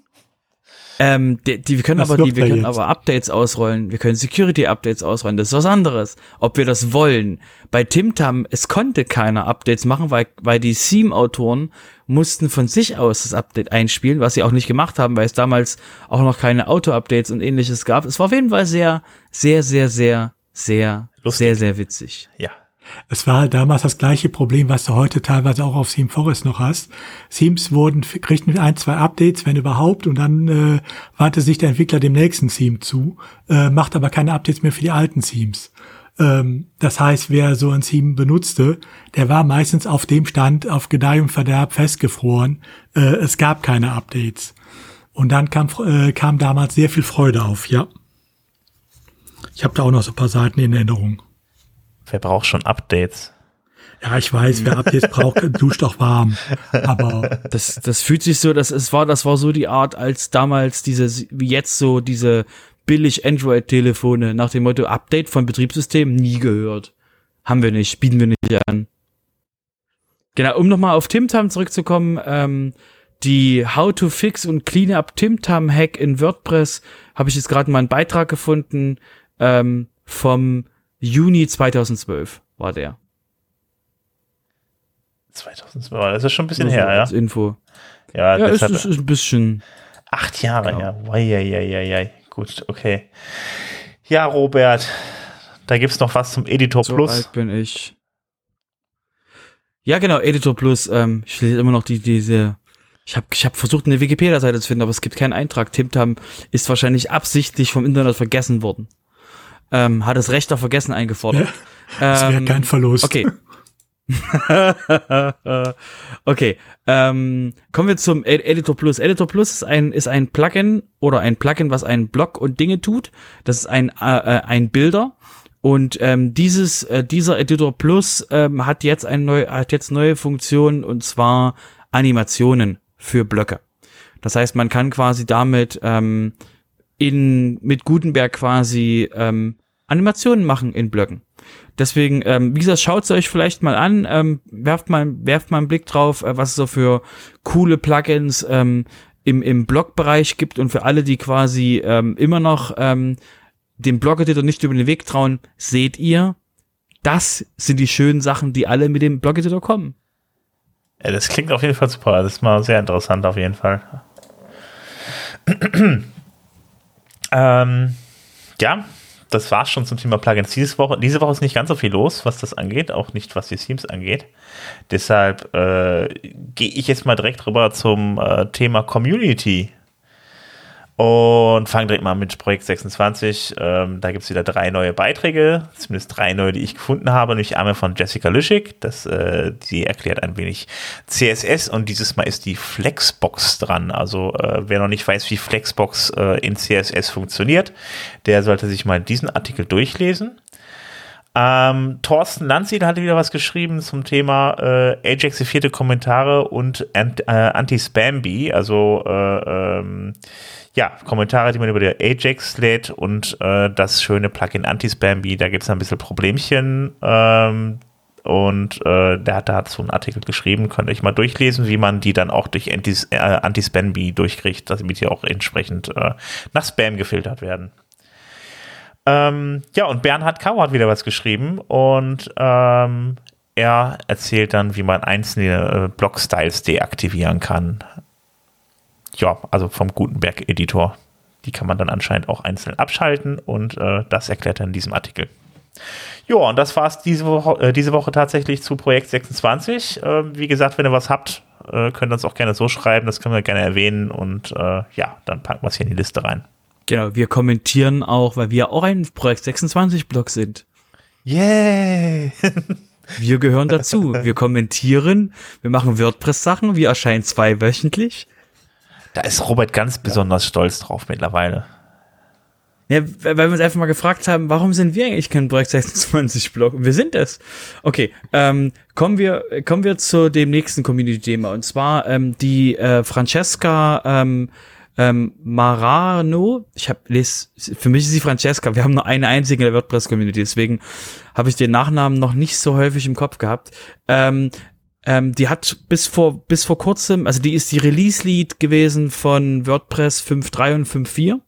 Ähm, die, die, wir können aber die, wir können aber Updates ausrollen. Wir können Security Updates ausrollen. Das ist was anderes. Ob wir das wollen. Bei TimTam, es konnte keiner Updates machen, weil, weil die Theme-Autoren mussten von sich aus das Update einspielen, was sie auch nicht gemacht haben, weil es damals auch noch keine Auto-Updates und ähnliches gab. Es war auf jeden Fall sehr, sehr, sehr, sehr, sehr, Lustig. sehr, sehr witzig. Ja. Es war damals das gleiche Problem, was du heute teilweise auch auf Theme Forest noch hast. Themes wurden, kriegten ein, zwei Updates, wenn überhaupt, und dann äh, wandte sich der Entwickler dem nächsten Theme zu, äh, macht aber keine Updates mehr für die alten Themes. Ähm, das heißt, wer so ein Theme benutzte, der war meistens auf dem Stand auf Gedeih und Verderb festgefroren. Äh, es gab keine Updates. Und dann kam, äh, kam damals sehr viel Freude auf, ja. Ich habe da auch noch so ein paar Seiten in Erinnerung. Wer braucht schon Updates? Ja, ich weiß, wer Updates braucht, duscht auch warm. Aber das, das fühlt sich so, das es war, das war so die Art, als damals diese, wie jetzt so diese billig Android-Telefone nach dem Motto Update von Betriebssystemen nie gehört. Haben wir nicht, bieten wir nicht an. Genau, um nochmal auf TimTam zurückzukommen, ähm, die How to Fix und Clean Up TimTam Hack in WordPress habe ich jetzt gerade mal einen Beitrag gefunden ähm, vom Juni 2012 war der. 2012, das ist schon ein bisschen her, ja. Info. Ja, ja ist, ist, ist ein bisschen. Acht Jahre, genau. ja. Weieieiei. Gut, okay. Ja, Robert, da gibt's noch was zum Editor so Plus. Alt bin ich. Ja, genau, Editor Plus. Ähm, ich lese immer noch die, diese. Ich habe ich hab versucht, eine Wikipedia-Seite zu finden, aber es gibt keinen Eintrag. TimTam ist wahrscheinlich absichtlich vom Internet vergessen worden ähm, hat das Recht auf Vergessen eingefordert. Ja, das wäre ähm, kein Verlust. Okay. okay, ähm, kommen wir zum Editor Plus. Editor Plus ist ein, ist ein Plugin oder ein Plugin, was einen Blog und Dinge tut. Das ist ein, äh, äh, ein Bilder. Und ähm, dieses, äh, dieser Editor Plus ähm, hat jetzt ein neu, hat jetzt neue Funktionen und zwar Animationen für Blöcke. Das heißt, man kann quasi damit ähm, in mit Gutenberg quasi ähm, Animationen machen in Blöcken. Deswegen, ähm, wie gesagt, schaut es euch vielleicht mal an, ähm, werft mal, werft mal einen Blick drauf, äh, was es so für coole Plugins ähm, im, im Blog-Bereich gibt und für alle, die quasi ähm, immer noch ähm, dem Blog-Editor nicht über den Weg trauen, seht ihr, das sind die schönen Sachen, die alle mit dem Blog-Editor kommen. Ja, das klingt auf jeden Fall super. Das ist mal sehr interessant auf jeden Fall. ähm, ja, das war's schon zum Thema Plugins. Diese Woche, diese Woche ist nicht ganz so viel los, was das angeht, auch nicht was die Themes angeht. Deshalb äh, gehe ich jetzt mal direkt rüber zum äh, Thema Community. Und fangen direkt mal mit Projekt 26. Ähm, da gibt es wieder drei neue Beiträge, zumindest drei neue, die ich gefunden habe. Nämlich einmal von Jessica Lüschig, das, äh, die erklärt ein wenig CSS und dieses Mal ist die Flexbox dran. Also äh, wer noch nicht weiß, wie Flexbox äh, in CSS funktioniert, der sollte sich mal diesen Artikel durchlesen. Ähm, Thorsten Landsiedel hatte wieder was geschrieben zum Thema äh, Ajax vierte Kommentare und Ant, äh, Anti-Spamby, also äh, ähm, ja, Kommentare, die man über der Ajax lädt und äh, das schöne Plugin Anti-Spamby, da gibt es ein bisschen Problemchen. Ähm, und äh, der hat dazu einen Artikel geschrieben, könnt ihr euch mal durchlesen, wie man die dann auch durch äh, Anti-Spamby durchkriegt, damit die auch entsprechend äh, nach Spam gefiltert werden. Ähm, ja, und Bernhard Kau hat wieder was geschrieben und ähm, er erzählt dann, wie man einzelne äh, Block-Styles deaktivieren kann ja, also vom Gutenberg-Editor. Die kann man dann anscheinend auch einzeln abschalten und äh, das erklärt er in diesem Artikel. Ja, und das war es diese Woche, äh, diese Woche tatsächlich zu Projekt 26. Äh, wie gesagt, wenn ihr was habt, äh, könnt ihr uns auch gerne so schreiben, das können wir gerne erwähnen und äh, ja, dann packen wir es hier in die Liste rein. Genau, wir kommentieren auch, weil wir auch ein Projekt 26 Blog sind. Yay! Wir gehören dazu. Wir kommentieren, wir machen WordPress-Sachen, wir erscheinen zweiwöchentlich. Da ist Robert ganz besonders stolz drauf mittlerweile. Ja, weil wir uns einfach mal gefragt haben, warum sind wir eigentlich kein Projekt 26 Blog? Wir sind es. Okay, ähm, kommen wir kommen wir zu dem nächsten Community-Thema und zwar ähm, die äh, Francesca ähm, ähm, Marano. Ich habe les für mich ist sie Francesca. Wir haben nur eine einzige in der WordPress-Community, deswegen habe ich den Nachnamen noch nicht so häufig im Kopf gehabt. Ähm, ähm, die hat bis vor bis vor kurzem, also die ist die Release-Lead gewesen von WordPress 5.3 und 5.4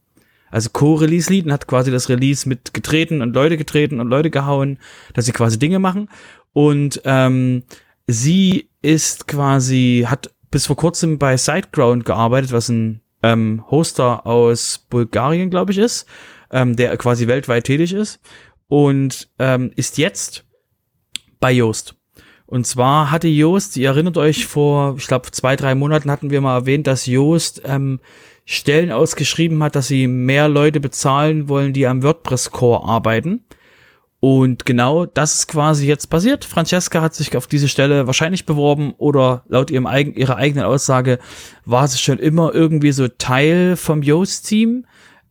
also Co-Release-Lied und hat quasi das Release mit getreten und Leute getreten und Leute gehauen, dass sie quasi Dinge machen. Und ähm, sie ist quasi, hat bis vor kurzem bei SiteGround gearbeitet, was ein ähm, Hoster aus Bulgarien, glaube ich, ist, ähm, der quasi weltweit tätig ist. Und ähm, ist jetzt bei Yoast. Und zwar hatte Yoast, ihr erinnert euch, vor, ich glaube, zwei, drei Monaten hatten wir mal erwähnt, dass Yoast ähm, Stellen ausgeschrieben hat, dass sie mehr Leute bezahlen wollen, die am WordPress-Core arbeiten. Und genau das ist quasi jetzt passiert. Francesca hat sich auf diese Stelle wahrscheinlich beworben oder laut ihrem eigen, ihrer eigenen Aussage war sie schon immer irgendwie so Teil vom Yoast-Team,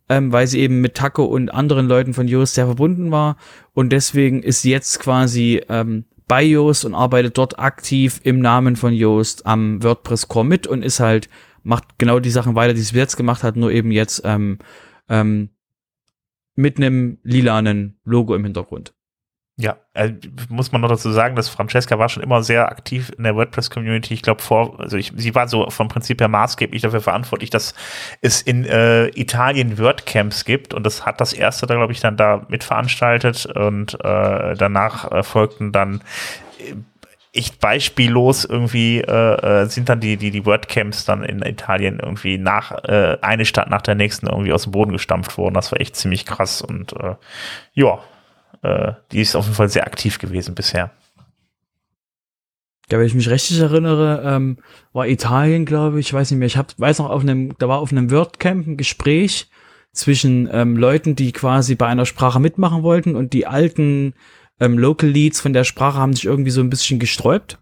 ähm, weil sie eben mit Taco und anderen Leuten von Yoast sehr verbunden war. Und deswegen ist sie jetzt quasi ähm, bei Yoast und arbeitet dort aktiv im Namen von Yoast am WordPress Core mit und ist halt macht genau die Sachen weiter, die es jetzt gemacht hat, nur eben jetzt ähm, ähm, mit einem lilanen Logo im Hintergrund. Ja, äh, muss man noch dazu sagen, dass Francesca war schon immer sehr aktiv in der WordPress-Community. Ich glaube vor, also ich, sie war so vom Prinzip her maßgeblich dafür verantwortlich, dass es in äh, Italien WordCamps gibt und das hat das erste da glaube ich dann da mitveranstaltet und äh, danach äh, folgten dann äh, echt beispiellos irgendwie äh, äh, sind dann die die die WordCamps dann in Italien irgendwie nach äh, eine Stadt nach der nächsten irgendwie aus dem Boden gestampft worden. Das war echt ziemlich krass und äh, ja, äh, die ist auf jeden Fall sehr aktiv gewesen bisher. Ja, wenn ich mich richtig erinnere, ähm, war Italien, glaube ich, ich weiß nicht mehr. Ich hab, weiß noch, auf einem, da war auf einem WordCamp ein Gespräch zwischen ähm, Leuten, die quasi bei einer Sprache mitmachen wollten und die alten ähm, Local Leads von der Sprache haben sich irgendwie so ein bisschen gesträubt.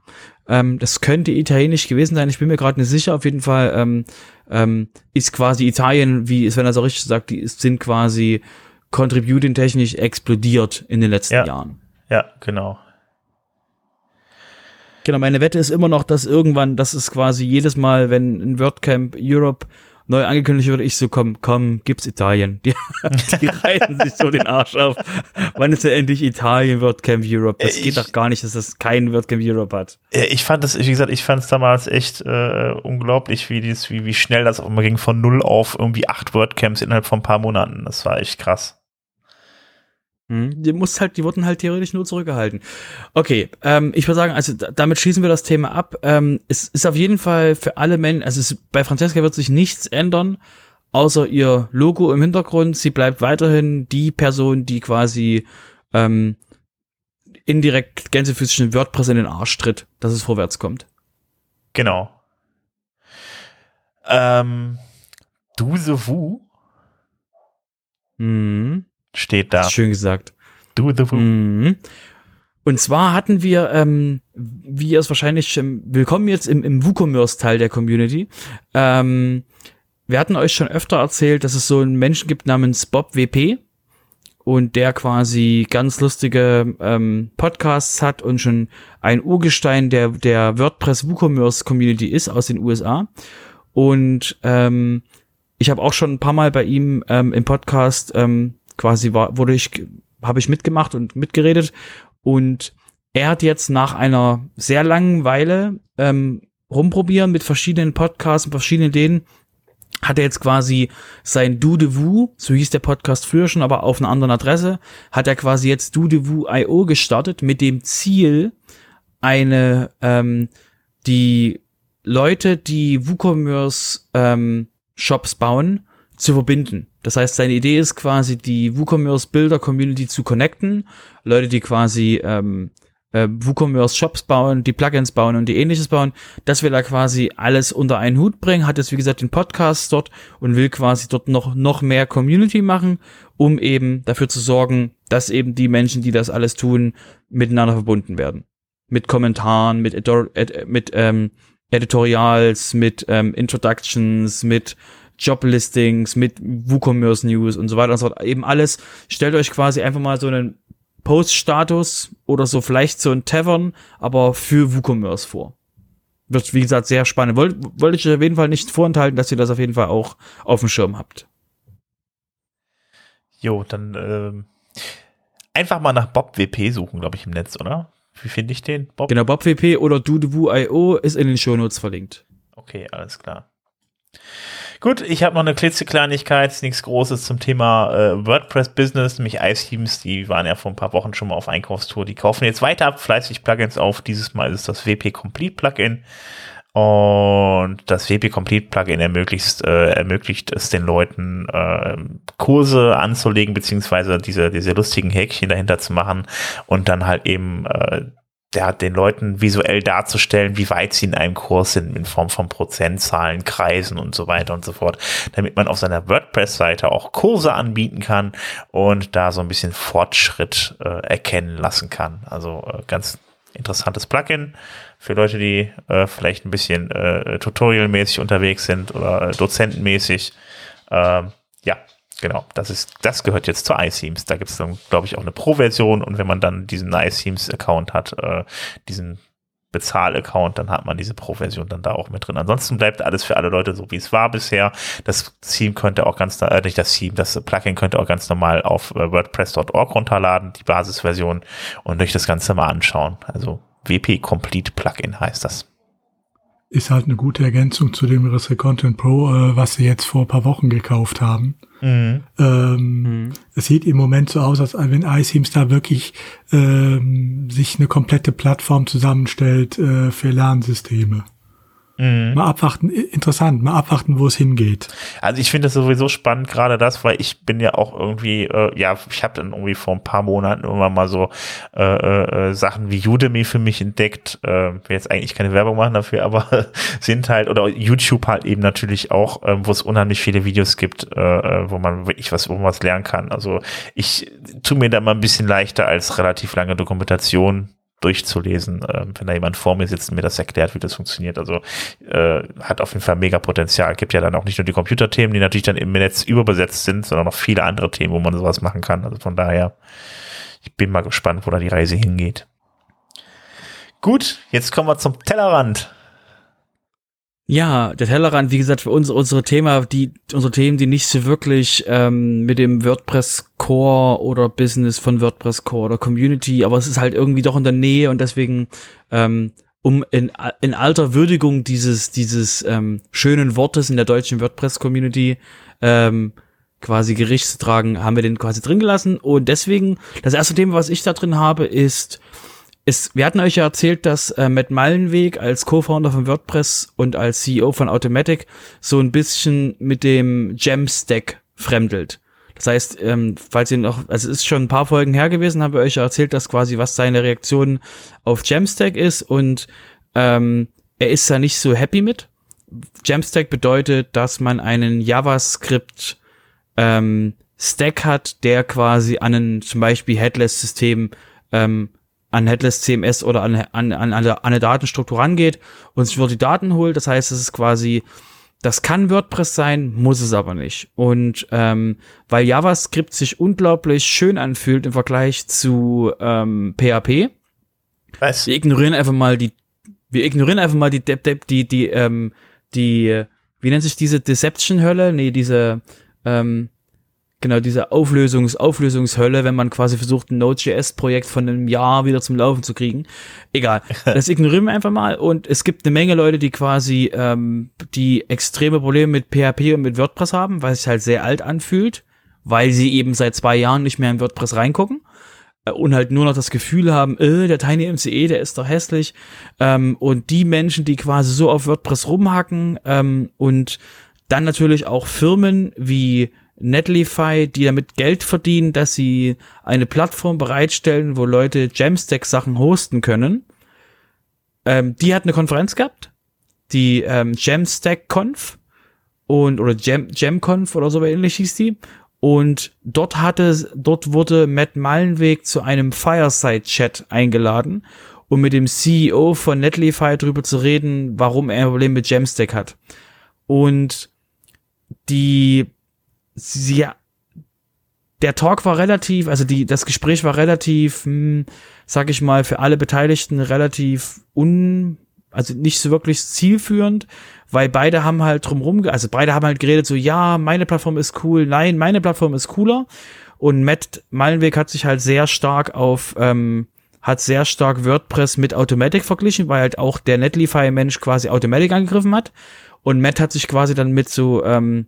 Ähm, das könnte italienisch gewesen sein, ich bin mir gerade nicht sicher. Auf jeden Fall ähm, ähm, ist quasi Italien, wie Sven das auch richtig sagt, die sind quasi contributing technisch explodiert in den letzten ja. Jahren. Ja, genau. Genau, meine Wette ist immer noch, dass irgendwann, das ist quasi jedes Mal, wenn ein WordCamp Europe neu angekündigt wurde, ich so, komm, komm, gibt's Italien. Die, die reißen sich so den Arsch auf. Wann ist ja endlich Italien WordCamp Europe? Das Äh, geht ich- doch gar nicht, dass das kein WordCamp Europe hat. Äh, Ich fand das, wie gesagt, ich fand es damals echt äh, unglaublich, wie, dies, wie, wie schnell das auch immer ging von null auf irgendwie acht WordCamps innerhalb von ein paar Monaten. Das war echt krass. Hm, Die muss halt, die wurden halt theoretisch nur zurückgehalten. Okay, ähm, ich würde sagen, also da- damit schließen wir das Thema ab. Ähm, es ist auf jeden Fall für alle Menschen, also es, bei Francesca wird sich nichts ändern, außer ihr Logo im Hintergrund. Sie bleibt weiterhin die Person, die quasi ähm, indirekt gänsefüßischen WordPress in den Arsch tritt, dass es vorwärts kommt. Genau. Ähm, Du the Who Mhm. Steht da. Schön gesagt. Do the. Mhm. Und zwar hatten wir, ähm, wie ihr es wahrscheinlich, ähm, willkommen jetzt im, im WooCommerce-Teil der Community. Ähm, wir hatten euch schon öfter erzählt, dass es so einen Menschen gibt namens Bob WP und der quasi ganz lustige ähm, Podcasts hat und schon ein Urgestein der, der WordPress WooCommerce Community ist aus den USA. Und ähm, ich habe auch schon ein paar Mal bei ihm ähm, im Podcast ähm, quasi war, wurde ich, habe ich mitgemacht und mitgeredet. Und er hat jetzt nach einer sehr langen Weile ähm, rumprobieren mit verschiedenen Podcasts und verschiedenen Ideen, hat er jetzt quasi sein Do de Woo, so hieß der Podcast früher schon, aber auf einer anderen Adresse, hat er quasi jetzt Do de Woo.io gestartet mit dem Ziel, eine, ähm, die Leute, die WooCommerce ähm, Shops bauen, zu verbinden. Das heißt, seine Idee ist quasi, die WooCommerce-Builder-Community zu connecten. Leute, die quasi ähm, äh, WooCommerce-Shops bauen, die Plugins bauen und die ähnliches bauen. Das will er quasi alles unter einen Hut bringen, hat jetzt, wie gesagt, den Podcast dort und will quasi dort noch, noch mehr Community machen, um eben dafür zu sorgen, dass eben die Menschen, die das alles tun, miteinander verbunden werden. Mit Kommentaren, mit, Editor ed mit ähm, Editorials, mit ähm, Introductions, mit Joblistings, mit WooCommerce News und so weiter und so fort. Eben alles. Stellt euch quasi einfach mal so einen Post-Status oder so vielleicht so ein Tavern, aber für WooCommerce vor. Wird, wie gesagt, sehr spannend. Wollte wollt ich auf jeden Fall nicht vorenthalten, dass ihr das auf jeden Fall auch auf dem Schirm habt. Jo, dann ähm, einfach mal nach Bob WP suchen, glaube ich, im Netz, oder? Wie finde ich den? Bob? Genau, Bob WP oder DudeWoo.io ist in den Shownotes verlinkt. Okay, alles klar. Gut, ich habe noch eine klitzekleinigkeit, nichts Großes zum Thema äh, WordPress-Business, nämlich iThemes, die waren ja vor ein paar Wochen schon mal auf Einkaufstour, die kaufen jetzt weiter fleißig Plugins auf. Dieses Mal ist das WP Complete Plugin. Und das WP Complete Plugin ermöglicht, äh, ermöglicht es den Leuten, äh, Kurse anzulegen, beziehungsweise diese, diese lustigen Häkchen dahinter zu machen und dann halt eben äh, ja, den Leuten visuell darzustellen, wie weit sie in einem Kurs sind, in Form von Prozentzahlen, Kreisen und so weiter und so fort, damit man auf seiner WordPress-Seite auch Kurse anbieten kann und da so ein bisschen Fortschritt äh, erkennen lassen kann. Also äh, ganz interessantes Plugin für Leute, die äh, vielleicht ein bisschen äh, tutorialmäßig unterwegs sind oder äh, dozentenmäßig. Ähm, ja, Genau, das ist, das gehört jetzt zu iThemes. Da gibt es dann, glaube ich, auch eine Pro-Version und wenn man dann diesen iThemes-Account hat, äh, diesen Bezahl-Account, dann hat man diese Pro-Version dann da auch mit drin. Ansonsten bleibt alles für alle Leute so, wie es war bisher. Das Theme könnte auch ganz, äh, nicht das Theme, das Plugin könnte auch ganz normal auf äh, WordPress.org runterladen, die Basisversion, und euch das Ganze mal anschauen. Also WP Complete Plugin heißt das ist halt eine gute Ergänzung zu dem Risse Content Pro, äh, was sie jetzt vor ein paar Wochen gekauft haben. Mhm. Ähm, mhm. Es sieht im Moment so aus, als wenn iSeams da wirklich ähm, sich eine komplette Plattform zusammenstellt äh, für Lernsysteme. Mhm. Mal abwarten, interessant, mal abwarten, wo es hingeht. Also ich finde das sowieso spannend, gerade das, weil ich bin ja auch irgendwie, äh, ja, ich habe dann irgendwie vor ein paar Monaten irgendwann mal so äh, äh, Sachen wie Udemy für mich entdeckt. Äh, will jetzt eigentlich keine Werbung machen dafür, aber sind halt, oder YouTube halt eben natürlich auch, äh, wo es unheimlich viele Videos gibt, äh, äh, wo man wirklich was, wo man was lernen kann. Also ich tue mir da mal ein bisschen leichter als relativ lange Dokumentation durchzulesen, äh, wenn da jemand vor mir sitzt und mir das erklärt, wie das funktioniert. Also äh, hat auf jeden Fall mega Potenzial. Gibt ja dann auch nicht nur die Computerthemen, die natürlich dann im Netz überbesetzt sind, sondern noch viele andere Themen, wo man sowas machen kann. Also von daher, ich bin mal gespannt, wo da die Reise hingeht. Gut, jetzt kommen wir zum Tellerrand. Ja, der Tellerrand, wie gesagt, für uns unsere Thema, die unsere Themen, die nicht so wirklich ähm, mit dem WordPress Core oder Business von WordPress Core oder Community, aber es ist halt irgendwie doch in der Nähe und deswegen ähm, um in, in alter Würdigung dieses dieses ähm, schönen Wortes in der deutschen WordPress Community ähm, quasi Gericht zu tragen, haben wir den quasi drin gelassen. Und deswegen das erste Thema, was ich da drin habe, ist ist, wir hatten euch ja erzählt, dass äh, Matt Mallenweg als Co-Founder von WordPress und als CEO von Automatic so ein bisschen mit dem Jamstack fremdelt. Das heißt, ähm, falls ihr noch, also es ist schon ein paar Folgen her gewesen, haben wir euch ja erzählt, dass quasi was seine Reaktion auf Jamstack ist und ähm, er ist da nicht so happy mit. Jamstack bedeutet, dass man einen JavaScript ähm, Stack hat, der quasi an ein zum Beispiel Headless-System ähm, an Headless CMS oder an, an, an, an eine Datenstruktur rangeht und sich dort die Daten holt. Das heißt, es ist quasi, das kann WordPress sein, muss es aber nicht. Und ähm, weil JavaScript sich unglaublich schön anfühlt im Vergleich zu ähm, PHP, Was? wir ignorieren einfach mal die, wir ignorieren einfach mal die, die, die, die, ähm, die, wie nennt sich diese Deception-Hölle? Nee, diese, ähm, genau diese Auflösungs Auflösungshölle, wenn man quasi versucht, ein Node.js-Projekt von einem Jahr wieder zum Laufen zu kriegen. Egal, das ignorieren wir einfach mal. Und es gibt eine Menge Leute, die quasi ähm, die extreme Probleme mit PHP und mit WordPress haben, weil es sich halt sehr alt anfühlt, weil sie eben seit zwei Jahren nicht mehr in WordPress reingucken äh, und halt nur noch das Gefühl haben, äh, der Tiny MCE, der ist doch hässlich. Ähm, und die Menschen, die quasi so auf WordPress rumhacken ähm, und dann natürlich auch Firmen wie Netlify, die damit Geld verdienen, dass sie eine Plattform bereitstellen, wo Leute Jamstack-Sachen hosten können. Ähm, die hat eine Konferenz gehabt, die ähm, Jamstack-Conf und oder Jam, Jamconf oder so ähnlich hieß die. Und dort hatte, dort wurde Matt Mallenweg zu einem Fireside-Chat eingeladen, um mit dem CEO von Netlify darüber zu reden, warum er ein Problem mit Jamstack hat. Und die, sie, der Talk war relativ, also die, das Gespräch war relativ, hm, sag ich mal, für alle Beteiligten relativ un, also nicht so wirklich zielführend, weil beide haben halt drumrum, also beide haben halt geredet so, ja, meine Plattform ist cool, nein, meine Plattform ist cooler. Und Matt Mallenweg hat sich halt sehr stark auf, ähm, hat sehr stark WordPress mit Automatic verglichen, weil halt auch der Netlify-Mensch quasi Automatic angegriffen hat. Und Matt hat sich quasi dann mit so, ähm,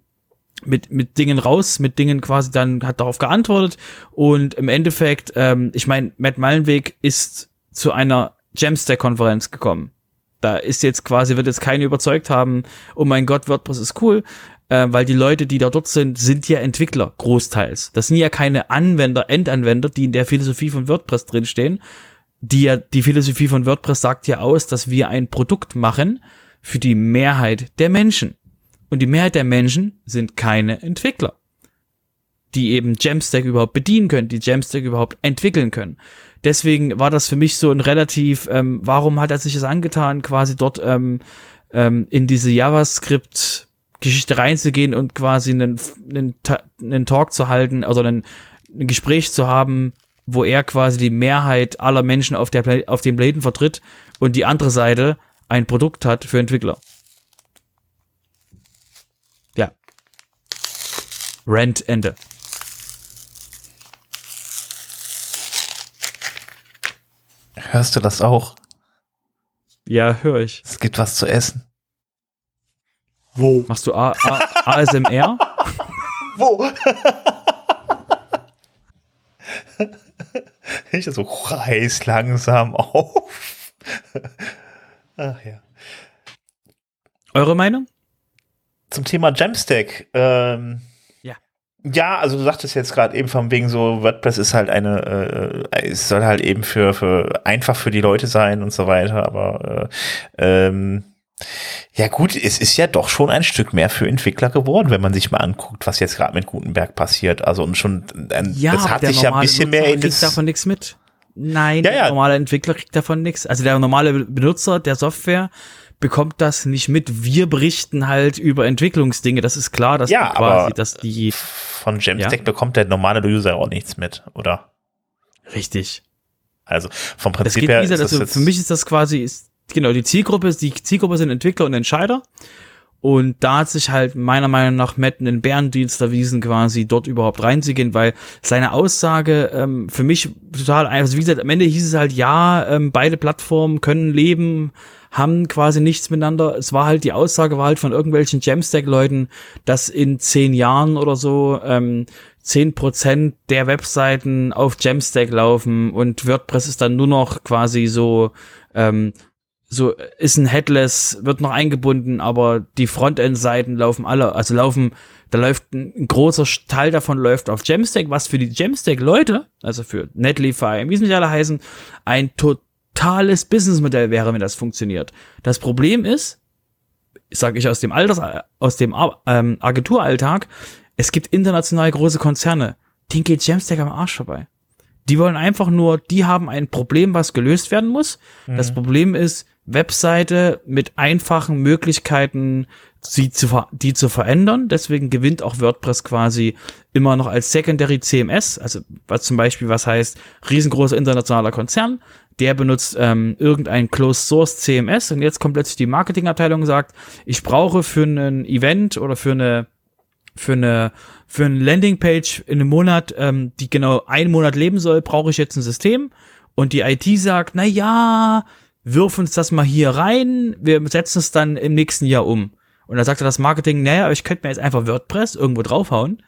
mit, mit Dingen raus, mit Dingen quasi dann hat darauf geantwortet. Und im Endeffekt, ähm, ich meine, Matt Mallenweg ist zu einer Jamstack-Konferenz gekommen. Da ist jetzt quasi, wird jetzt keiner überzeugt haben, oh mein Gott, WordPress ist cool, äh, weil die Leute, die da dort sind, sind ja Entwickler, großteils. Das sind ja keine Anwender, Endanwender, die in der Philosophie von WordPress drinstehen. Die ja, die Philosophie von WordPress sagt ja aus, dass wir ein Produkt machen für die Mehrheit der Menschen. Und die Mehrheit der Menschen sind keine Entwickler, die eben Jamstack überhaupt bedienen können, die Jamstack überhaupt entwickeln können. Deswegen war das für mich so ein relativ, ähm, warum hat er sich das angetan, quasi dort ähm, ähm, in diese JavaScript Geschichte reinzugehen und quasi einen, einen, einen Talk zu halten, also einen, ein Gespräch zu haben, wo er quasi die Mehrheit aller Menschen auf, der, auf dem Planeten vertritt und die andere Seite ein Produkt hat für Entwickler. Rent Ende. Hörst du das auch? Ja, höre ich. Es gibt was zu essen. Wo? Machst du A A ASMR? Wo? ich so reiß langsam auf. Ach ja. Eure Meinung? Zum Thema Jamstack. Ähm, ja. Also du sagtest jetzt gerade eben von wegen so, WordPress ist halt eine, äh, es soll halt eben für, für einfach für die Leute sein und so weiter, aber äh, ähm, ja gut, es ist ja doch schon ein Stück mehr für Entwickler geworden, wenn man sich mal anguckt, was jetzt gerade mit Gutenberg passiert. Also und schon, ein, ja, das hat sich ja ein bisschen mehr in das davon nichts mit. Nein, ja, der ja. normale Entwickler kriegt davon nichts. Also der normale Benutzer der Software bekommt das nicht mit. Wir berichten halt über Entwicklungsdinge. Das ist klar, dass ja, quasi, dass die von Jamstack ja? bekommt der normale User auch nichts mit, oder? Richtig. Also vom Prinzip her. Dieser, also für mich ist das quasi ist, genau die Zielgruppe. Die Zielgruppe sind Entwickler und Entscheider. Und da hat sich halt meiner Meinung nach Matt einen Bärendienst erwiesen, quasi dort überhaupt reinzugehen, weil seine Aussage ähm, für mich total einfach, also wie gesagt, am Ende hieß es halt, ja, ähm, beide Plattformen können leben, haben quasi nichts miteinander. Es war halt, die Aussage war halt von irgendwelchen Jamstack-Leuten, dass in zehn Jahren oder so ähm, zehn Prozent der Webseiten auf Jamstack laufen und WordPress ist dann nur noch quasi so ähm, so ist ein Headless, wird noch eingebunden, aber die Frontend-Seiten laufen alle, also laufen, da läuft ein, ein, großer Teil davon läuft auf Jamstack, was für die Jamstack-Leute, also für Netlify, wie es nicht alle heißen, ein totales Businessmodell wäre, wenn das funktioniert. Das Problem ist, sage ich aus dem Alters, aus dem ähm, Agenturalltag, es gibt international große Konzerne, denen geht Jamstack am Arsch vorbei. Die wollen einfach nur, die haben ein Problem, was gelöst werden muss. Mhm. Das Problem ist, Webseite mit einfachen Möglichkeiten, sie zu, die zu verändern. Deswegen gewinnt auch WordPress quasi immer noch als Secondary CMS, also was zum Beispiel was heißt, riesengroßer internationaler Konzern, der benutzt ähm, irgendein Closed Source CMS und jetzt kommt plötzlich die Marketingabteilung und sagt, ich brauche für ein Event oder für eine für eine für eine Landingpage in einem Monat, ähm, die genau einen Monat leben soll, brauche ich jetzt ein System und die IT sagt, na ja, wirf uns das mal hier rein, wir setzen es dann im nächsten Jahr um. Und dann sagte das Marketing, naja, ich könnte mir jetzt einfach WordPress irgendwo draufhauen,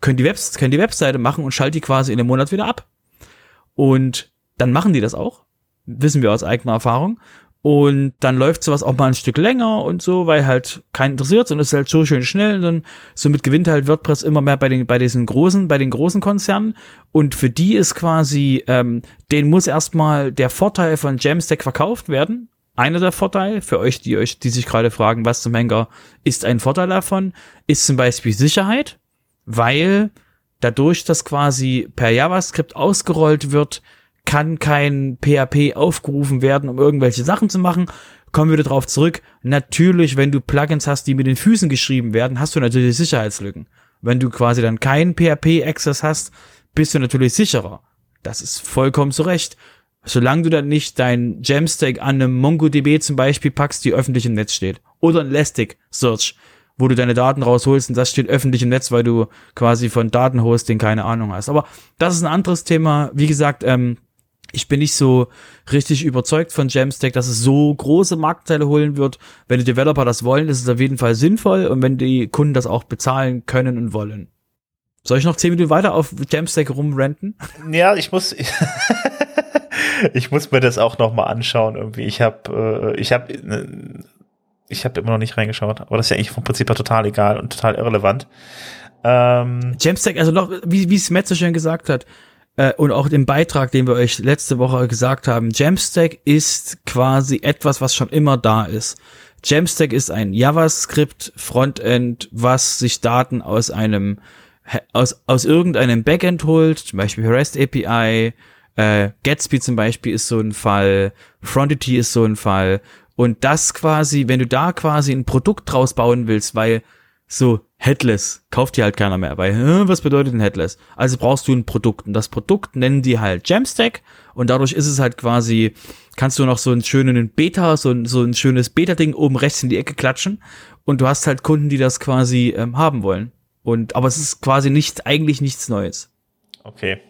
können die, Webs können die Webseite machen und schalte die quasi in einem Monat wieder ab. Und dann machen die das auch, wissen wir aus eigener Erfahrung. Und dann läuft sowas auch mal ein Stück länger und so, weil halt keinen interessiert und es ist halt so schön schnell. Und dann somit gewinnt halt WordPress immer mehr bei den, bei diesen großen, bei den großen Konzernen. Und für die ist quasi, ähm, den muss erstmal der Vorteil von Jamstack verkauft werden. Einer der Vorteile für euch, die euch, die sich gerade fragen, was zum Henker ist ein Vorteil davon, ist zum Beispiel Sicherheit, weil dadurch, dass quasi per JavaScript ausgerollt wird, kann kein PHP aufgerufen werden, um irgendwelche Sachen zu machen. Kommen wir darauf zurück. Natürlich, wenn du Plugins hast, die mit den Füßen geschrieben werden, hast du natürlich Sicherheitslücken. Wenn du quasi dann keinen PHP-Access hast, bist du natürlich sicherer. Das ist vollkommen zu Recht. Solange du dann nicht dein Jamstack an einem MongoDB zum Beispiel packst, die öffentlich im Netz steht. Oder ein Elasticsearch, wo du deine Daten rausholst und das steht öffentlich im Netz, weil du quasi von Datenhosting keine Ahnung hast. Aber das ist ein anderes Thema. Wie gesagt, ähm, ich bin nicht so richtig überzeugt von Jamstack, dass es so große Marktteile holen wird. Wenn die Developer das wollen, ist es auf jeden Fall sinnvoll und wenn die Kunden das auch bezahlen können und wollen. Soll ich noch zehn Minuten weiter auf Jamstack rumrenten? Ja, ich muss, ich muss mir das auch noch mal anschauen irgendwie. Ich habe, äh, ich habe, äh, ich habe immer noch nicht reingeschaut, aber das ist ja eigentlich vom Prinzip her total egal und total irrelevant. Ähm, Jamstack, also noch, wie, wie es Matt so schön gesagt hat, äh, und auch den Beitrag, den wir euch letzte Woche gesagt haben, Jamstack ist quasi etwas, was schon immer da ist. Jamstack ist ein JavaScript Frontend, was sich Daten aus einem aus, aus irgendeinem Backend holt, zum Beispiel REST API, äh, Gatsby zum Beispiel ist so ein Fall, Frontity ist so ein Fall. Und das quasi, wenn du da quasi ein Produkt draus bauen willst, weil so Headless kauft dir halt keiner mehr, weil was bedeutet ein Headless? Also brauchst du ein Produkt und das Produkt nennen die halt Jamstack und dadurch ist es halt quasi, kannst du noch so einen schönen Beta, so ein, so ein schönes Beta-Ding oben rechts in die Ecke klatschen und du hast halt Kunden, die das quasi ähm, haben wollen. Und aber es ist quasi nicht eigentlich nichts Neues. Okay.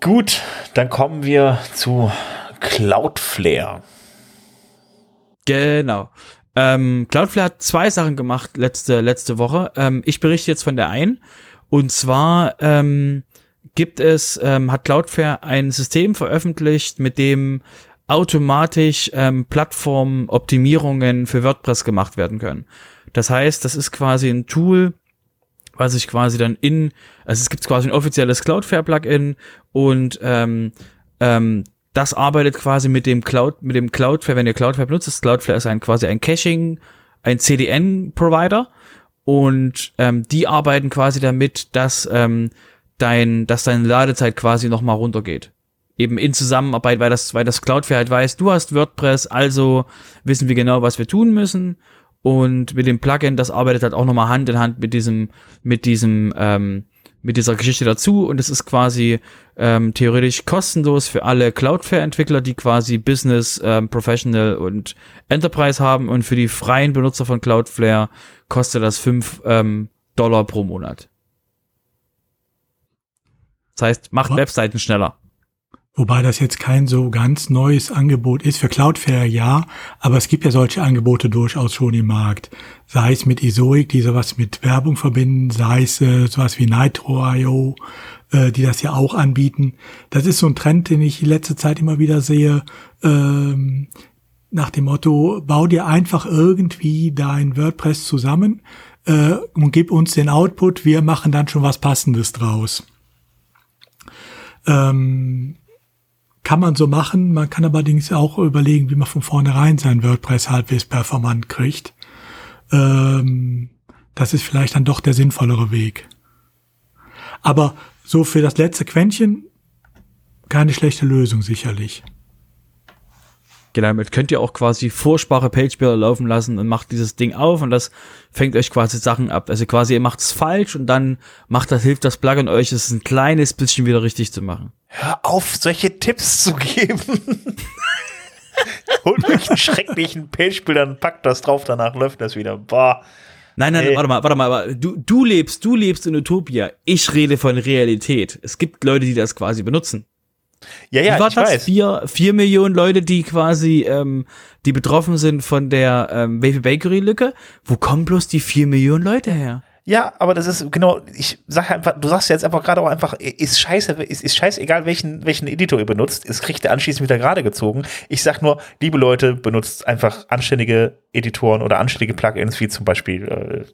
Gut, dann kommen wir zu Cloudflare. Genau. Ähm, Cloudflare hat zwei Sachen gemacht letzte, letzte Woche. Ähm, ich berichte jetzt von der einen. Und zwar ähm, gibt es, ähm, hat Cloudflare ein System veröffentlicht, mit dem automatisch ähm, Plattformoptimierungen für WordPress gemacht werden können. Das heißt, das ist quasi ein Tool, was ich quasi dann in, also es gibt quasi ein offizielles Cloudflare-Plugin und ähm, ähm, das arbeitet quasi mit dem Cloud, mit dem Cloudflare, wenn ihr Cloudflare benutzt, ist Cloudflare ist ein quasi ein Caching, ein CDN-Provider und ähm, die arbeiten quasi damit, dass ähm, dein, dass deine Ladezeit quasi nochmal runtergeht. Eben in Zusammenarbeit, weil das, weil das Cloudflare halt weiß, du hast WordPress, also wissen wir genau, was wir tun müssen und mit dem Plugin, das arbeitet halt auch nochmal Hand in Hand mit diesem, mit diesem, ähm, mit dieser Geschichte dazu und es ist quasi ähm, theoretisch kostenlos für alle Cloudflare-Entwickler, die quasi Business, ähm, Professional und Enterprise haben und für die freien Benutzer von Cloudflare kostet das fünf ähm, Dollar pro Monat. Das heißt, macht Webseiten schneller. Wobei das jetzt kein so ganz neues Angebot ist. Für Cloudflare ja, aber es gibt ja solche Angebote durchaus schon im Markt. Sei es mit Isoic, die sowas mit Werbung verbinden, sei es äh, sowas wie Nitro.io, äh, die das ja auch anbieten. Das ist so ein Trend, den ich die letzte Zeit immer wieder sehe. Ähm, nach dem Motto, bau dir einfach irgendwie dein WordPress zusammen äh, und gib uns den Output, wir machen dann schon was Passendes draus. Ähm, kann man so machen. Man kann allerdings auch überlegen, wie man von vornherein sein WordPress halbwegs performant kriegt. Ähm, das ist vielleicht dann doch der sinnvollere Weg. Aber so für das letzte Quäntchen keine schlechte Lösung sicherlich. Genau, damit könnt ihr auch quasi Vorsprache Pagebuilder laufen lassen und macht dieses Ding auf und das fängt euch quasi Sachen ab. Also quasi ihr macht es falsch und dann macht das, hilft das Plugin euch, es ein kleines bisschen wieder richtig zu machen. Hör auf, solche Tipps zu geben. Holt euch einen schrecklichen Pagebuilder und packt das drauf, danach läuft das wieder. Boah. Nein, nein, hey. warte mal, warte mal, du, du lebst, du lebst in Utopia. Ich rede von Realität. Es gibt Leute, die das quasi benutzen. Ja, ja, Wie war ich das? weiß. Vier, vier Millionen Leute, die quasi, ähm, die betroffen sind von der ähm, Wavy Bakery Lücke. Wo kommen bloß die vier Millionen Leute her? Ja, aber das ist genau, ich sag einfach, du sagst jetzt einfach gerade auch einfach, ist scheiße, ist, ist scheißegal, welchen, welchen Editor ihr benutzt, es kriegt der anschließend wieder gerade gezogen. Ich sag nur, liebe Leute, benutzt einfach anständige Editoren oder anständige Plugins, wie zum Beispiel, äh,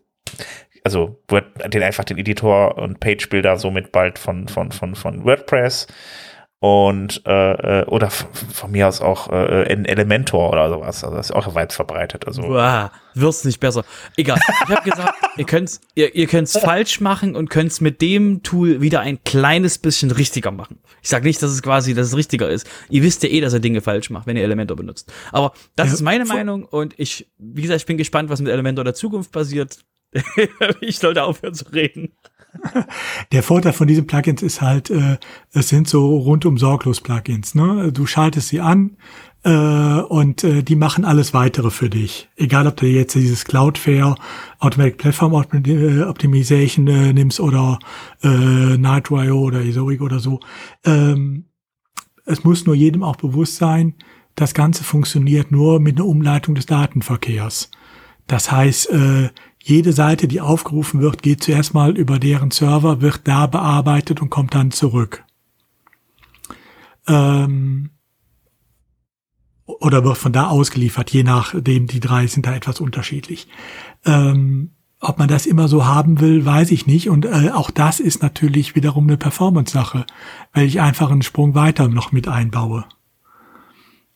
also den einfach den Editor und Page Builder somit bald von, von, von, von WordPress und äh, äh oder von mir aus auch äh, ein Elementor oder sowas. Also das ist auch weit verbreitet. Also Boah, wird's nicht besser. Egal. Ich habe gesagt, ihr könnt's, ihr, ihr könnt's falsch machen und könnt's mit dem Tool wieder ein kleines bisschen richtiger machen. Ich sage nicht, dass es quasi, dass es richtiger ist. Ihr wisst ja eh, dass ihr Dinge falsch macht, wenn ihr Elementor benutzt. Aber das ja, ist meine Meinung und ich, wie gesagt, ich bin gespannt, was mit Elementor der Zukunft passiert. ich sollte aufhören zu reden. Der Vorteil von diesen Plugins ist halt, äh, es sind so rundum sorglos Plugins. Ne? Du schaltest sie an äh, und äh, die machen alles weitere für dich. Egal, ob du jetzt dieses Cloudflare, Automatic Platform äh, Optimization äh, nimmst oder äh, Nitro.io oder Ezoic oder so. Ähm, es muss nur jedem auch bewusst sein, das Ganze funktioniert nur mit einer Umleitung des Datenverkehrs. Das heißt, äh, jede Seite, die aufgerufen wird, geht zuerst mal über deren Server, wird da bearbeitet und kommt dann zurück. Ähm, oder wird von da ausgeliefert, je nachdem, die drei sind da etwas unterschiedlich. Ähm, ob man das immer so haben will, weiß ich nicht. Und äh, auch das ist natürlich wiederum eine Performance-Sache, weil ich einfach einen Sprung weiter noch mit einbaue.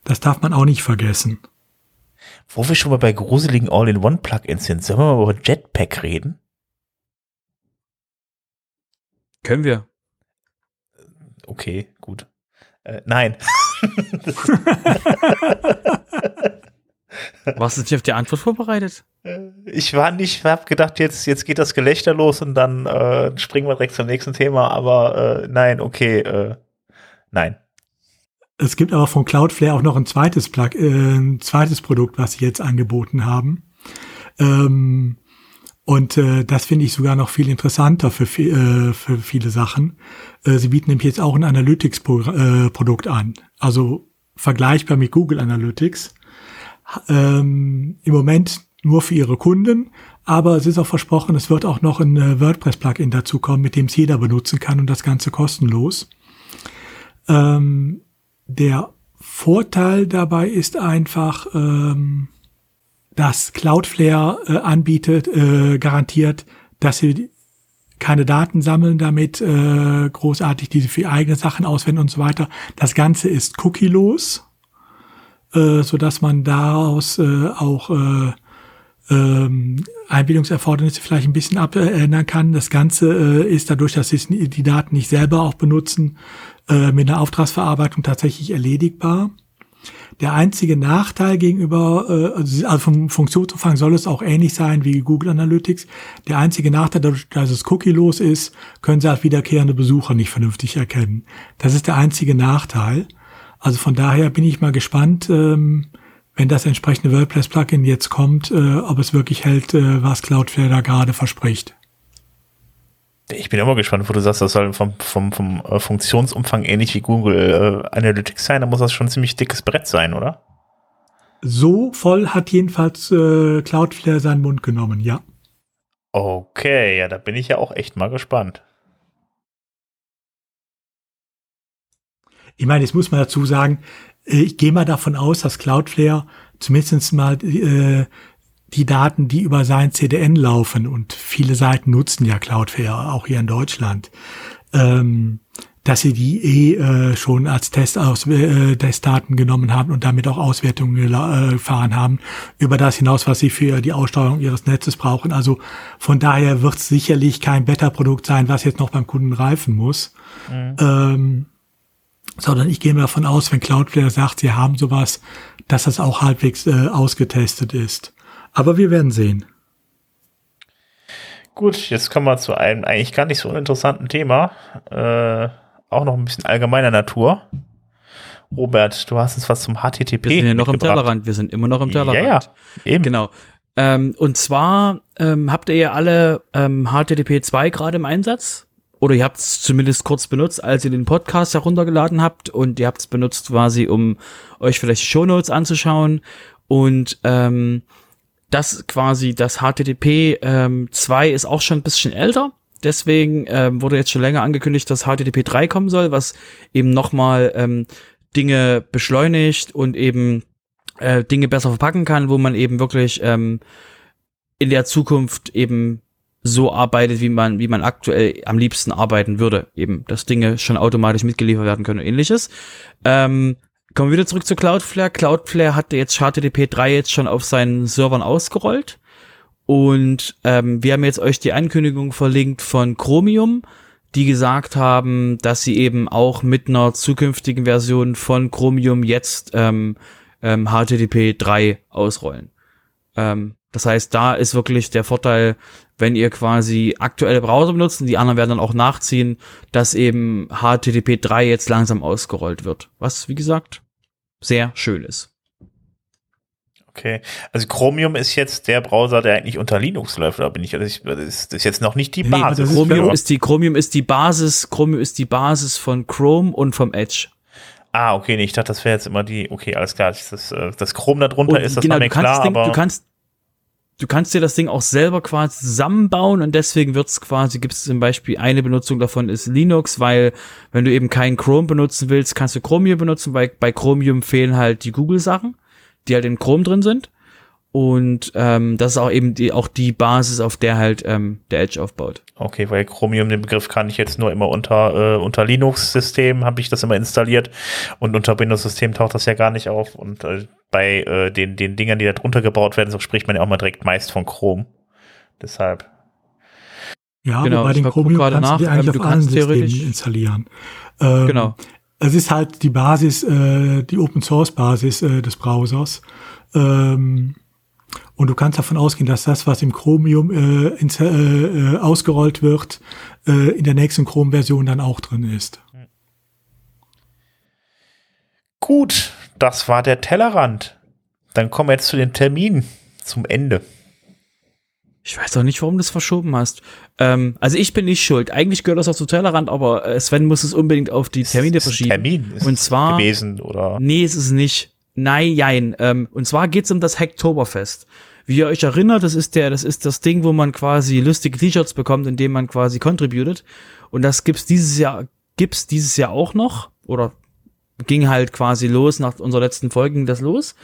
Das darf man auch nicht vergessen. Wo wir schon mal bei gruseligen All-in-One-Plugins sind, sollen wir mal über Jetpack reden? Können wir. Okay, gut. Äh, nein. Warst du nicht auf die Antwort vorbereitet? Äh, ich war nicht, hab gedacht, jetzt, jetzt geht das Gelächter los und dann äh, springen wir direkt zum nächsten Thema, aber äh, nein, okay, äh, nein. Es gibt aber von Cloudflare auch noch ein zweites Plug, äh, ein zweites Produkt, was sie jetzt angeboten haben. Ähm, und äh, das finde ich sogar noch viel interessanter für, äh, für viele Sachen. Äh, sie bieten nämlich jetzt auch ein Analytics-Produkt äh, an. Also vergleichbar mit Google Analytics. Ähm, Im Moment nur für ihre Kunden, aber es ist auch versprochen, es wird auch noch ein äh, WordPress-Plugin dazu kommen, mit dem es jeder benutzen kann und das Ganze kostenlos. Ähm, der Vorteil dabei ist einfach, ähm, dass Cloudflare äh, anbietet, äh, garantiert, dass sie keine Daten sammeln damit, äh, großartig diese für eigene Sachen auswenden und so weiter. Das Ganze ist cookie-los, äh, so dass man daraus äh, auch äh, ähm, Einbildungserfordernisse vielleicht ein bisschen abändern kann. Das Ganze äh, ist dadurch, dass sie die Daten nicht selber auch benutzen, äh, mit einer Auftragsverarbeitung tatsächlich erledigbar. Der einzige Nachteil gegenüber, äh, also, also vom Funktionsumfang soll es auch ähnlich sein wie Google Analytics. Der einzige Nachteil, dass es cookie-los ist, können sie als wiederkehrende Besucher nicht vernünftig erkennen. Das ist der einzige Nachteil. Also von daher bin ich mal gespannt, ähm, wenn das entsprechende WordPress-Plugin jetzt kommt, äh, ob es wirklich hält, äh, was Cloudflare da gerade verspricht. Ich bin immer gespannt, wo du sagst, das soll vom, vom, vom äh, Funktionsumfang ähnlich wie Google äh, Analytics sein. Da muss das schon ein ziemlich dickes Brett sein, oder? So voll hat jedenfalls äh, Cloudflare seinen Mund genommen, ja. Okay, ja, da bin ich ja auch echt mal gespannt. Ich meine, jetzt muss man dazu sagen, äh, ich gehe mal davon aus, dass Cloudflare zumindest mal äh, die Daten, die über sein CDN laufen, und viele Seiten nutzen ja Cloudflare, auch hier in Deutschland, ähm, dass sie die eh äh, schon als Test aus, äh, Testdaten genommen haben und damit auch Auswertungen äh, gefahren haben, über das hinaus, was sie für die Aussteuerung ihres Netzes brauchen. Also von daher wird es sicherlich kein Beta-Produkt sein, was jetzt noch beim Kunden reifen muss. Mhm. Ähm, sondern ich gehe mir davon aus, wenn Cloudflare sagt, sie haben sowas, dass das auch halbwegs äh, ausgetestet ist. Aber wir werden sehen. Gut, jetzt kommen wir zu einem eigentlich gar nicht so uninteressanten Thema. Äh, auch noch ein bisschen allgemeiner Natur. Robert, du hast uns was zum HTTP. Wir sind ja noch im Tellerrand, wir sind immer noch im Tellerrand. Ja, ja, eben. Genau. Ähm, und zwar ähm, habt ihr ja alle ähm, HTTP 2 gerade im Einsatz. Oder ihr habt es zumindest kurz benutzt, als ihr den Podcast heruntergeladen habt und ihr habt es benutzt quasi, um euch vielleicht Shownotes anzuschauen. Und ähm, das quasi, das HTTP ähm, 2 ist auch schon ein bisschen älter. Deswegen ähm, wurde jetzt schon länger angekündigt, dass HTTP 3 kommen soll, was eben nochmal ähm, Dinge beschleunigt und eben äh, Dinge besser verpacken kann, wo man eben wirklich ähm, in der Zukunft eben so arbeitet, wie man, wie man aktuell am liebsten arbeiten würde. Eben, dass Dinge schon automatisch mitgeliefert werden können und ähnliches. Ähm, kommen wir wieder zurück zu Cloudflare. Cloudflare hatte jetzt HTTP 3 jetzt schon auf seinen Servern ausgerollt. Und ähm, wir haben jetzt euch die Ankündigung verlinkt von Chromium, die gesagt haben, dass sie eben auch mit einer zukünftigen Version von Chromium jetzt ähm, ähm, HTTP 3 ausrollen. Ähm, das heißt, da ist wirklich der Vorteil, wenn ihr quasi aktuelle Browser benutzt, und die anderen werden dann auch nachziehen, dass eben HTTP 3 jetzt langsam ausgerollt wird. Was, wie gesagt, sehr schön ist. Okay. Also Chromium ist jetzt der Browser, der eigentlich unter Linux läuft, oder bin ich, das ist, das ist jetzt noch nicht die Nee, Basis. Chromium ist die, Chromium ist die Basis, Chromium ist die Basis von Chrome und vom Edge. ah, okay, nee, ich dachte, das wäre jetzt immer die, okay, alles klar, das, das, äh, das Chrome da drunter Und ist, das genau, war mir du kannst klar, aber du kannst, du kannst dir das Ding auch selber quasi zusammenbauen und deswegen wird's quasi, gibt es zum Beispiel eine Benutzung davon ist Linux, weil wenn du eben kein Chrome benutzen willst, kannst du Chromium benutzen, weil bei Chromium fehlen halt die Google-Sachen, die halt in Chrome drin sind. Und ähm, das ist auch eben die, auch die Basis, auf der halt ähm, der Edge aufbaut. Okay, weil Chromium, den Begriff kann ich jetzt nur immer unter, äh, unter Linux-System, habe ich das immer installiert und unter Windows-System taucht das ja gar nicht auf und äh, bei äh, den, den Dingern, die da drunter gebaut werden, so spricht man ja auch mal direkt meist von Chrome. Deshalb. Ja, Genau, ich den Chromium kannst nach, du dir eigentlich ähm, du auf allen Systemen installieren. Ähm, Genau. Es ist halt die Basis, äh, die Open Source Basis äh, des Browsers. Ähm, und du kannst davon ausgehen, dass das, was im Chromium äh, ins, äh, äh, ausgerollt wird, äh, in der nächsten Chrome-Version dann auch drin ist. Gut, das war der Tellerrand. Dann kommen wir jetzt zu den Terminen zum Ende. Ich weiß auch nicht, warum du das verschoben hast. Ähm, also ich bin nicht schuld. Eigentlich gehört das auch zu Tellerrand, aber äh, Sven muss es unbedingt auf die Termine es verschieben. Termin ist Und es zwar- gewesen oder Nee, es ist nicht. Nein, jein. Ähm, und zwar geht's um das Hacktoberfest. Wie ihr euch erinnert, das ist der, das ist das Ding, wo man quasi lustige T-Shirts bekommt, indem man quasi contributed. Und das gibt's dieses Jahr, gibt's dieses Jahr auch noch. Oder ging halt quasi los, nach unserer letzten Folge ging das los.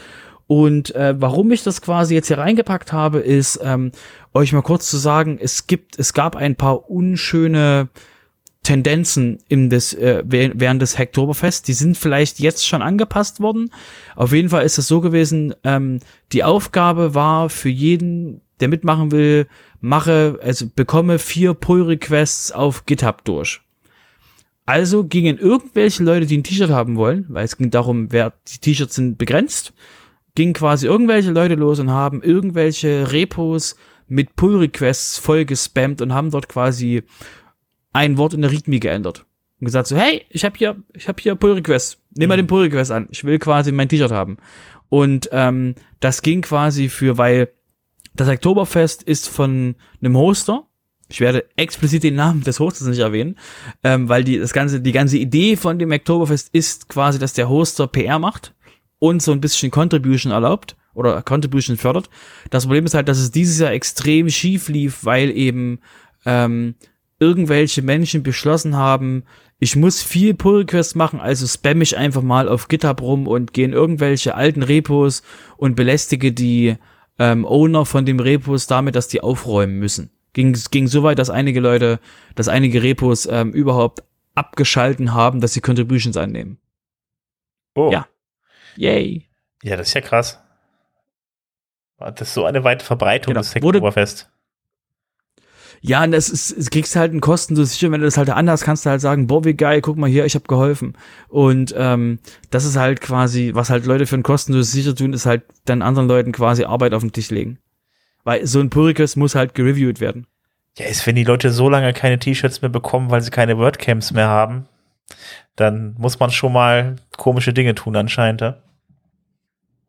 Und äh, warum ich das quasi jetzt hier reingepackt habe, ist, ähm, euch mal kurz zu sagen, es gibt, es gab ein paar unschöne Tendenzen im des, äh, während des Hacktoberfest. Die sind vielleicht jetzt schon angepasst worden. Auf jeden Fall ist es so gewesen, ähm, die Aufgabe war für jeden, der mitmachen will, mache, also bekomme vier Pull-Requests auf GitHub durch. Also gingen irgendwelche Leute, die ein T-Shirt haben wollen, weil es ging darum, wer die T-Shirts sind begrenzt, gingen quasi irgendwelche Leute los und haben irgendwelche Repos mit Pull-Requests voll gespammt und haben dort quasi ein Wort in der README geändert. Und gesagt so, hey, ich habe hier, ich habe hier Pull-Request. Nimm mal den Pull-Request an. Ich will quasi mein T-Shirt haben. Und ähm, das ging quasi für, weil das Oktoberfest ist von einem Hoster. Ich werde explizit den Namen des Hosters nicht erwähnen, ähm, weil die das ganze, die ganze Idee von dem Oktoberfest ist quasi, dass der Hoster PR macht und so ein bisschen Contribution erlaubt oder Contribution fördert. Das Problem ist halt, dass es dieses Jahr extrem schief lief, weil eben ähm, irgendwelche Menschen beschlossen haben, ich muss viel Pull-Requests machen, also spam ich einfach mal auf GitHub rum und gehe in irgendwelche alten Repos und belästige die ähm, Owner von dem Repos damit, dass die aufräumen müssen. Ging, ging so weit, dass einige Leute, dass einige Repos ähm, überhaupt abgeschalten haben, dass sie Contributions annehmen. Oh. Ja. Yay. Ja, das ist ja krass. Das ist so eine weite Verbreitung Genau. des Hacktoberfest. Ja, und das ist, es kriegst halt einen kostenlos sicher, wenn du das halt anders kannst du halt sagen, boah, wie geil, guck mal hier, ich habe geholfen. Und ähm, das ist halt quasi, was halt Leute für ein kostenloses sicher tun, ist halt dann anderen Leuten quasi Arbeit auf den Tisch legen. Weil so ein Pull-Request muss halt gereviewt werden. Ja, ist, wenn die Leute so lange keine T-Shirts mehr bekommen, weil sie keine WordCamps mehr haben, dann muss man schon mal komische Dinge tun anscheinend. Ja?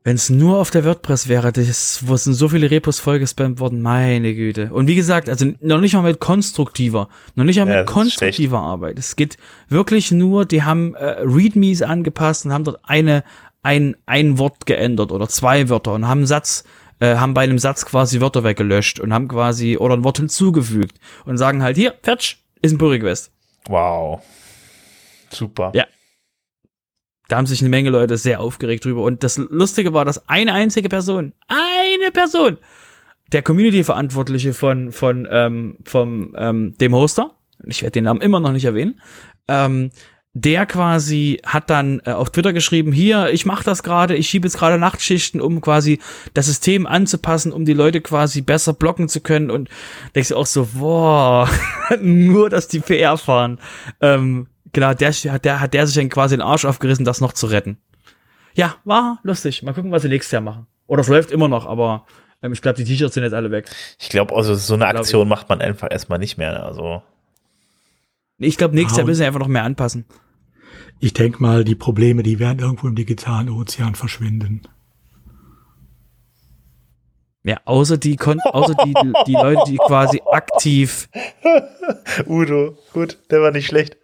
Wenn es nur auf der WordPress wäre, das, wo sind so viele Repos vollgespammt worden, meine Güte. Und wie gesagt, also noch nicht mal mit konstruktiver, noch nicht mal Ja, mit ist konstruktiver Arbeit. Es geht wirklich nur, die haben äh, Readmes angepasst und haben dort eine, ein, ein Wort geändert oder zwei Wörter und haben einen Satz äh, haben bei einem Satz quasi Wörter weggelöscht und haben quasi oder ein Wort hinzugefügt und sagen halt, hier, fertig, ist ein Pull-Request. Wow. Super. Ja. Da haben sich eine Menge Leute sehr aufgeregt drüber. Und das Lustige war, dass eine einzige Person, eine Person, der Community-Verantwortliche von, von ähm, vom, ähm, dem Hoster, ich werde den Namen immer noch nicht erwähnen, ähm, der quasi hat dann äh, auf Twitter geschrieben, hier, ich mache das gerade, ich schiebe jetzt gerade Nachtschichten, um quasi das System anzupassen, um die Leute quasi besser blocken zu können und denkst du auch so, boah, nur, dass die PR fahren. Ähm, genau, der, der hat der sich dann quasi den Arsch aufgerissen, das noch zu retten. Ja, war lustig. Mal gucken, was sie nächstes Jahr machen. Oder es läuft immer noch, aber ähm, ich glaube, die T-Shirts sind jetzt alle weg. Ich glaube, also so eine Aktion macht man einfach erstmal nicht mehr. Also. Ich glaube, nächstes Jahr müssen sie einfach noch mehr anpassen. Ich denke mal, die Probleme, die werden irgendwo im digitalen Ozean verschwinden. Ja, außer die, Kon außer die, die Leute, die quasi aktiv. Udo, gut, der war nicht schlecht.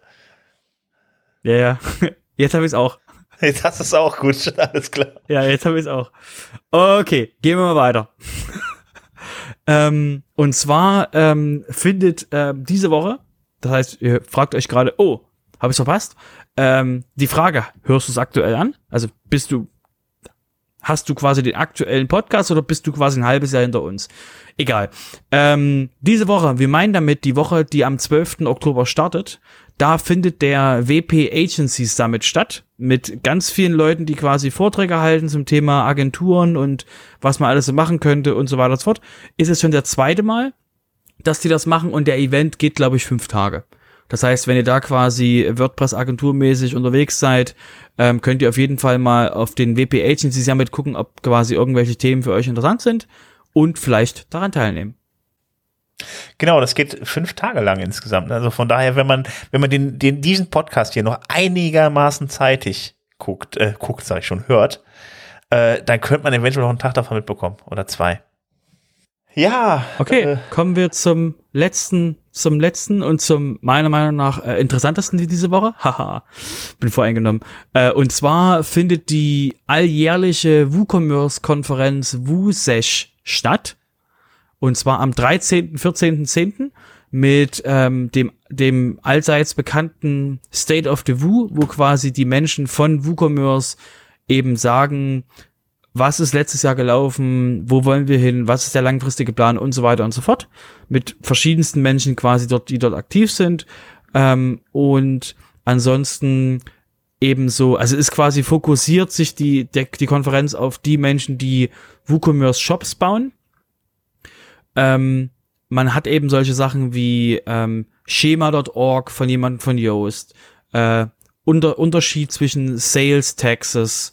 Ja, ja. Jetzt habe ich es auch. Jetzt hast du es auch gut, alles klar. Ja, jetzt habe ich es auch. Okay, gehen wir mal weiter. ähm, und zwar ähm, findet ähm, diese Woche, das heißt, ihr fragt euch gerade, oh, habe ich verpasst? Ähm, die Frage, hörst du es aktuell an? Also bist du, hast du quasi den aktuellen Podcast oder bist du quasi ein halbes Jahr hinter uns? Egal. Ähm, diese Woche, wir meinen damit die Woche, die am 12. Oktober startet, da findet der WP Agency Summit statt mit ganz vielen Leuten, die quasi Vorträge halten zum Thema Agenturen und was man alles so machen könnte und so weiter und so fort. Ist es schon der zweite Mal, dass die das machen und der Event geht, glaube ich, fünf Tage. Das heißt, wenn ihr da quasi WordPress-agenturmäßig unterwegs seid, ähm, könnt ihr auf jeden Fall mal auf den WP Agency Summit gucken, ob quasi irgendwelche Themen für euch interessant sind und vielleicht daran teilnehmen. Genau, das geht fünf Tage lang insgesamt. Also von daher, wenn man, wenn man den, den, diesen Podcast hier noch einigermaßen zeitig guckt, äh, guckt, sag ich schon, hört, äh, dann könnte man eventuell noch einen Tag davon mitbekommen oder zwei. Ja. Okay, äh, kommen wir zum letzten, zum letzten und zum meiner Meinung nach äh, interessantesten diese Woche. Haha, bin voreingenommen. Äh, und zwar findet die alljährliche WooCommerce-Konferenz WooSesh statt. Und zwar am 13., 14.10. mit ähm, dem, dem allseits bekannten State of the Woo, wo quasi die Menschen von WooCommerce eben sagen, was ist letztes Jahr gelaufen, wo wollen wir hin, was ist der langfristige Plan und so weiter und so fort. Mit verschiedensten Menschen quasi dort, die dort aktiv sind. Ähm, und ansonsten ebenso, also ist quasi fokussiert sich die, der, die Konferenz auf die Menschen, die WooCommerce Shops bauen. Ähm, man hat eben solche Sachen wie ähm, Schema.org von jemandem von Yoast, äh, unter, Unterschied zwischen Sales Taxes,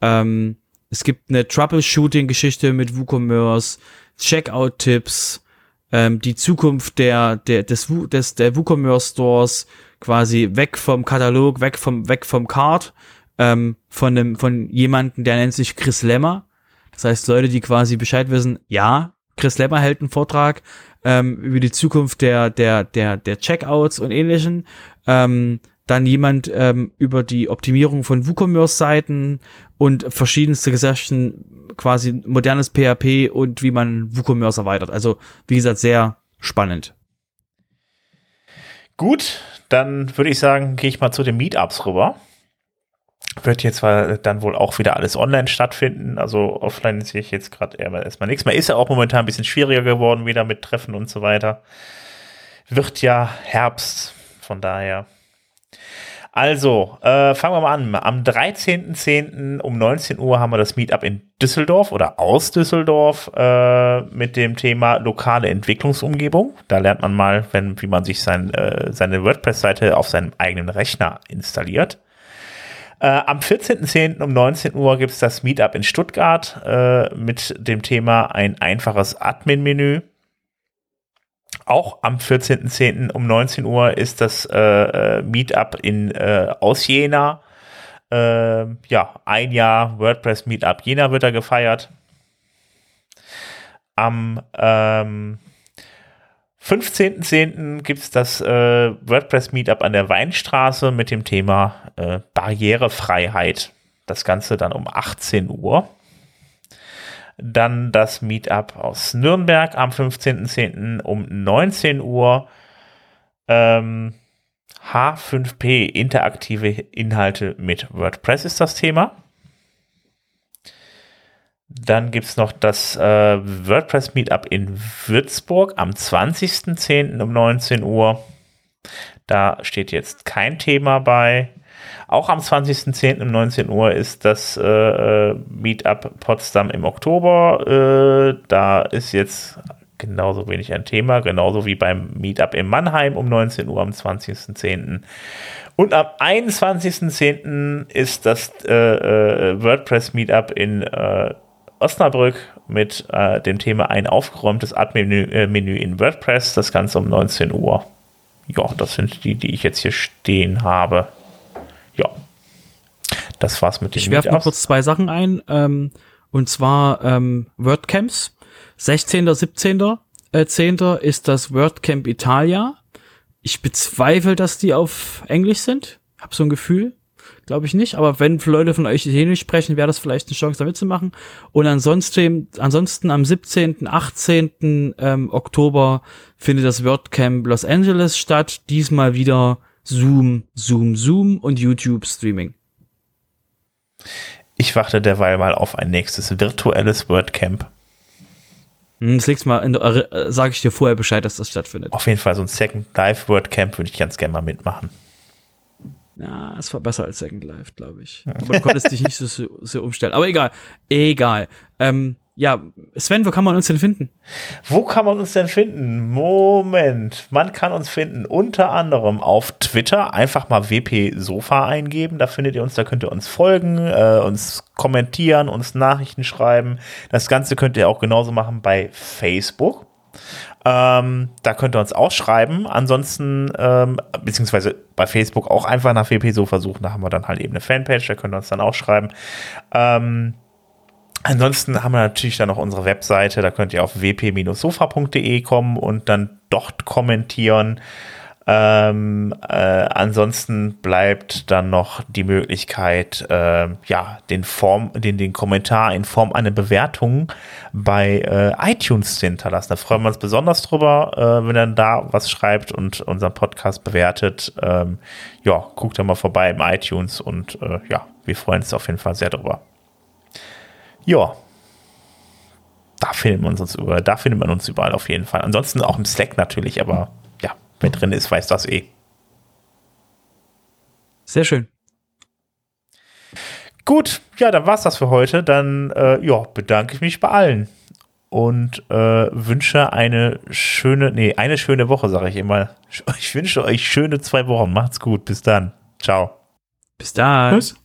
ähm, es gibt eine Troubleshooting-Geschichte mit WooCommerce, Checkout-Tipps, ähm, die Zukunft der, der, des, des, der WooCommerce Stores, quasi weg vom Katalog, weg vom, weg vom Card, ähm, von einem, von jemanden, der nennt sich Chris Lemmer. Das heißt, Leute, die quasi Bescheid wissen, ja, Chris Lemmer hält einen Vortrag ähm, über die Zukunft der, der, der, der Checkouts und ähnlichen. Ähm, dann jemand ähm, über die Optimierung von WooCommerce-Seiten und verschiedenste Geschichten, quasi modernes PHP und wie man WooCommerce erweitert. Also, wie gesagt, sehr spannend. Gut, dann würde ich sagen, gehe ich mal zu den Meetups rüber. Wird jetzt dann wohl auch wieder alles online stattfinden. Also offline sehe ich jetzt gerade erstmal nichts mehr. Ist ja auch momentan ein bisschen schwieriger geworden, wieder mit Treffen und so weiter. Wird ja Herbst, von daher also, äh, fangen wir mal an. Am 13.10. um 19 Uhr haben wir das Meetup in Düsseldorf oder aus Düsseldorf äh, mit dem Thema lokale Entwicklungsumgebung. Da lernt man mal, wenn, wie man sich sein, äh, seine WordPress-Seite auf seinem eigenen Rechner installiert. Äh, am 14.10. um 19 Uhr gibt es das Meetup in Stuttgart äh, mit dem Thema ein einfaches Admin-Menü auch am 14.10. um 19 Uhr ist das äh, äh, Meetup in äh, aus Jena. Äh, ja, ein Jahr WordPress Meetup Jena wird da gefeiert. Am ähm, 15.10. gibt es das äh, WordPress Meetup an der Weinstraße mit dem Thema äh, Barrierefreiheit. Das Ganze dann um 18 Uhr. Dann das Meetup aus Nürnberg am 15.10. um 19 Uhr. Ähm, H5P, interaktive Inhalte mit WordPress ist das Thema. Dann gibt es noch das äh, WordPress Meetup in Würzburg am 20.10. um 19 Uhr. Da steht jetzt kein Thema bei. Auch am 20.10. um 19 Uhr ist das äh, äh, Meetup Potsdam im Oktober. Äh, da ist jetzt genauso wenig ein Thema, genauso wie beim Meetup in Mannheim um 19 Uhr am 20.10. Und am 21.10. ist das äh, äh, WordPress Meetup in äh, Osnabrück mit dem Thema ein aufgeräumtes Admin-Menü in WordPress. Das Ganze um 19 Uhr. Ja, das sind die, die ich jetzt hier stehen habe. Das war's mit dem Ich werfe mal kurz zwei Sachen ein. Ähm, und zwar ähm, WordCamps. 16. 17. Äh, 10. ist das WordCamp Italia. Ich bezweifle, dass die auf Englisch sind. Hab so ein Gefühl. Glaube ich nicht. Aber wenn Leute von euch Italienisch sprechen, wäre das vielleicht eine Chance, da mitzumachen. Und ansonsten, ansonsten am 17., 18. Ähm, Oktober findet das WordCamp Los Angeles statt. Diesmal wieder Zoom, Zoom, Zoom und YouTube Streaming. Ich warte derweil mal auf ein nächstes virtuelles WordCamp. Hm, das nächste Mal äh, sage ich dir vorher Bescheid, dass das stattfindet. Auf jeden Fall so ein Second Life WordCamp würde ich ganz gerne mal mitmachen. Ja, es war besser als Second Life, glaube ich. Aber du konntest dich nicht so, so, so, umstellen. Aber egal, egal. Ähm, ja, Sven, wo kann man uns denn finden? Wo kann man uns denn finden? Moment, man kann uns finden unter anderem auf Twitter. Einfach mal WP Sofa eingeben, da findet ihr uns, da könnt ihr uns folgen, äh, uns kommentieren, uns Nachrichten schreiben. Das Ganze könnt ihr auch genauso machen bei Facebook. Ähm, da könnt ihr uns auch schreiben. Ansonsten, ähm, beziehungsweise bei Facebook auch einfach nach WP Sofa suchen. Da haben wir dann halt eben eine Fanpage, da könnt ihr uns dann auch schreiben. Ähm, Ansonsten haben wir natürlich dann noch unsere Webseite, da könnt ihr auf wp-sofa.de kommen und dann dort kommentieren. Ähm, äh, ansonsten bleibt dann noch die Möglichkeit, äh, ja, den Form, den, den Kommentar in Form einer Bewertung bei äh, iTunes zu hinterlassen. Da freuen wir uns besonders drüber, äh, wenn ihr da was schreibt und unseren Podcast bewertet. Ähm, ja, guckt da mal vorbei im iTunes und äh, ja, wir freuen uns auf jeden Fall sehr drüber. Ja. Da findet man uns überall, da findet man uns überall auf jeden Fall. Ansonsten auch im Slack natürlich, aber ja, wer drin ist, weiß das eh. Sehr schön. Gut, ja, dann war's das für heute. Dann äh, ja, bedanke ich mich bei allen und äh, wünsche eine schöne, nee, eine schöne Woche, sage ich immer. Ich wünsche euch schöne zwei Wochen. Macht's gut. Bis dann. Ciao. Bis dann. Tschüss.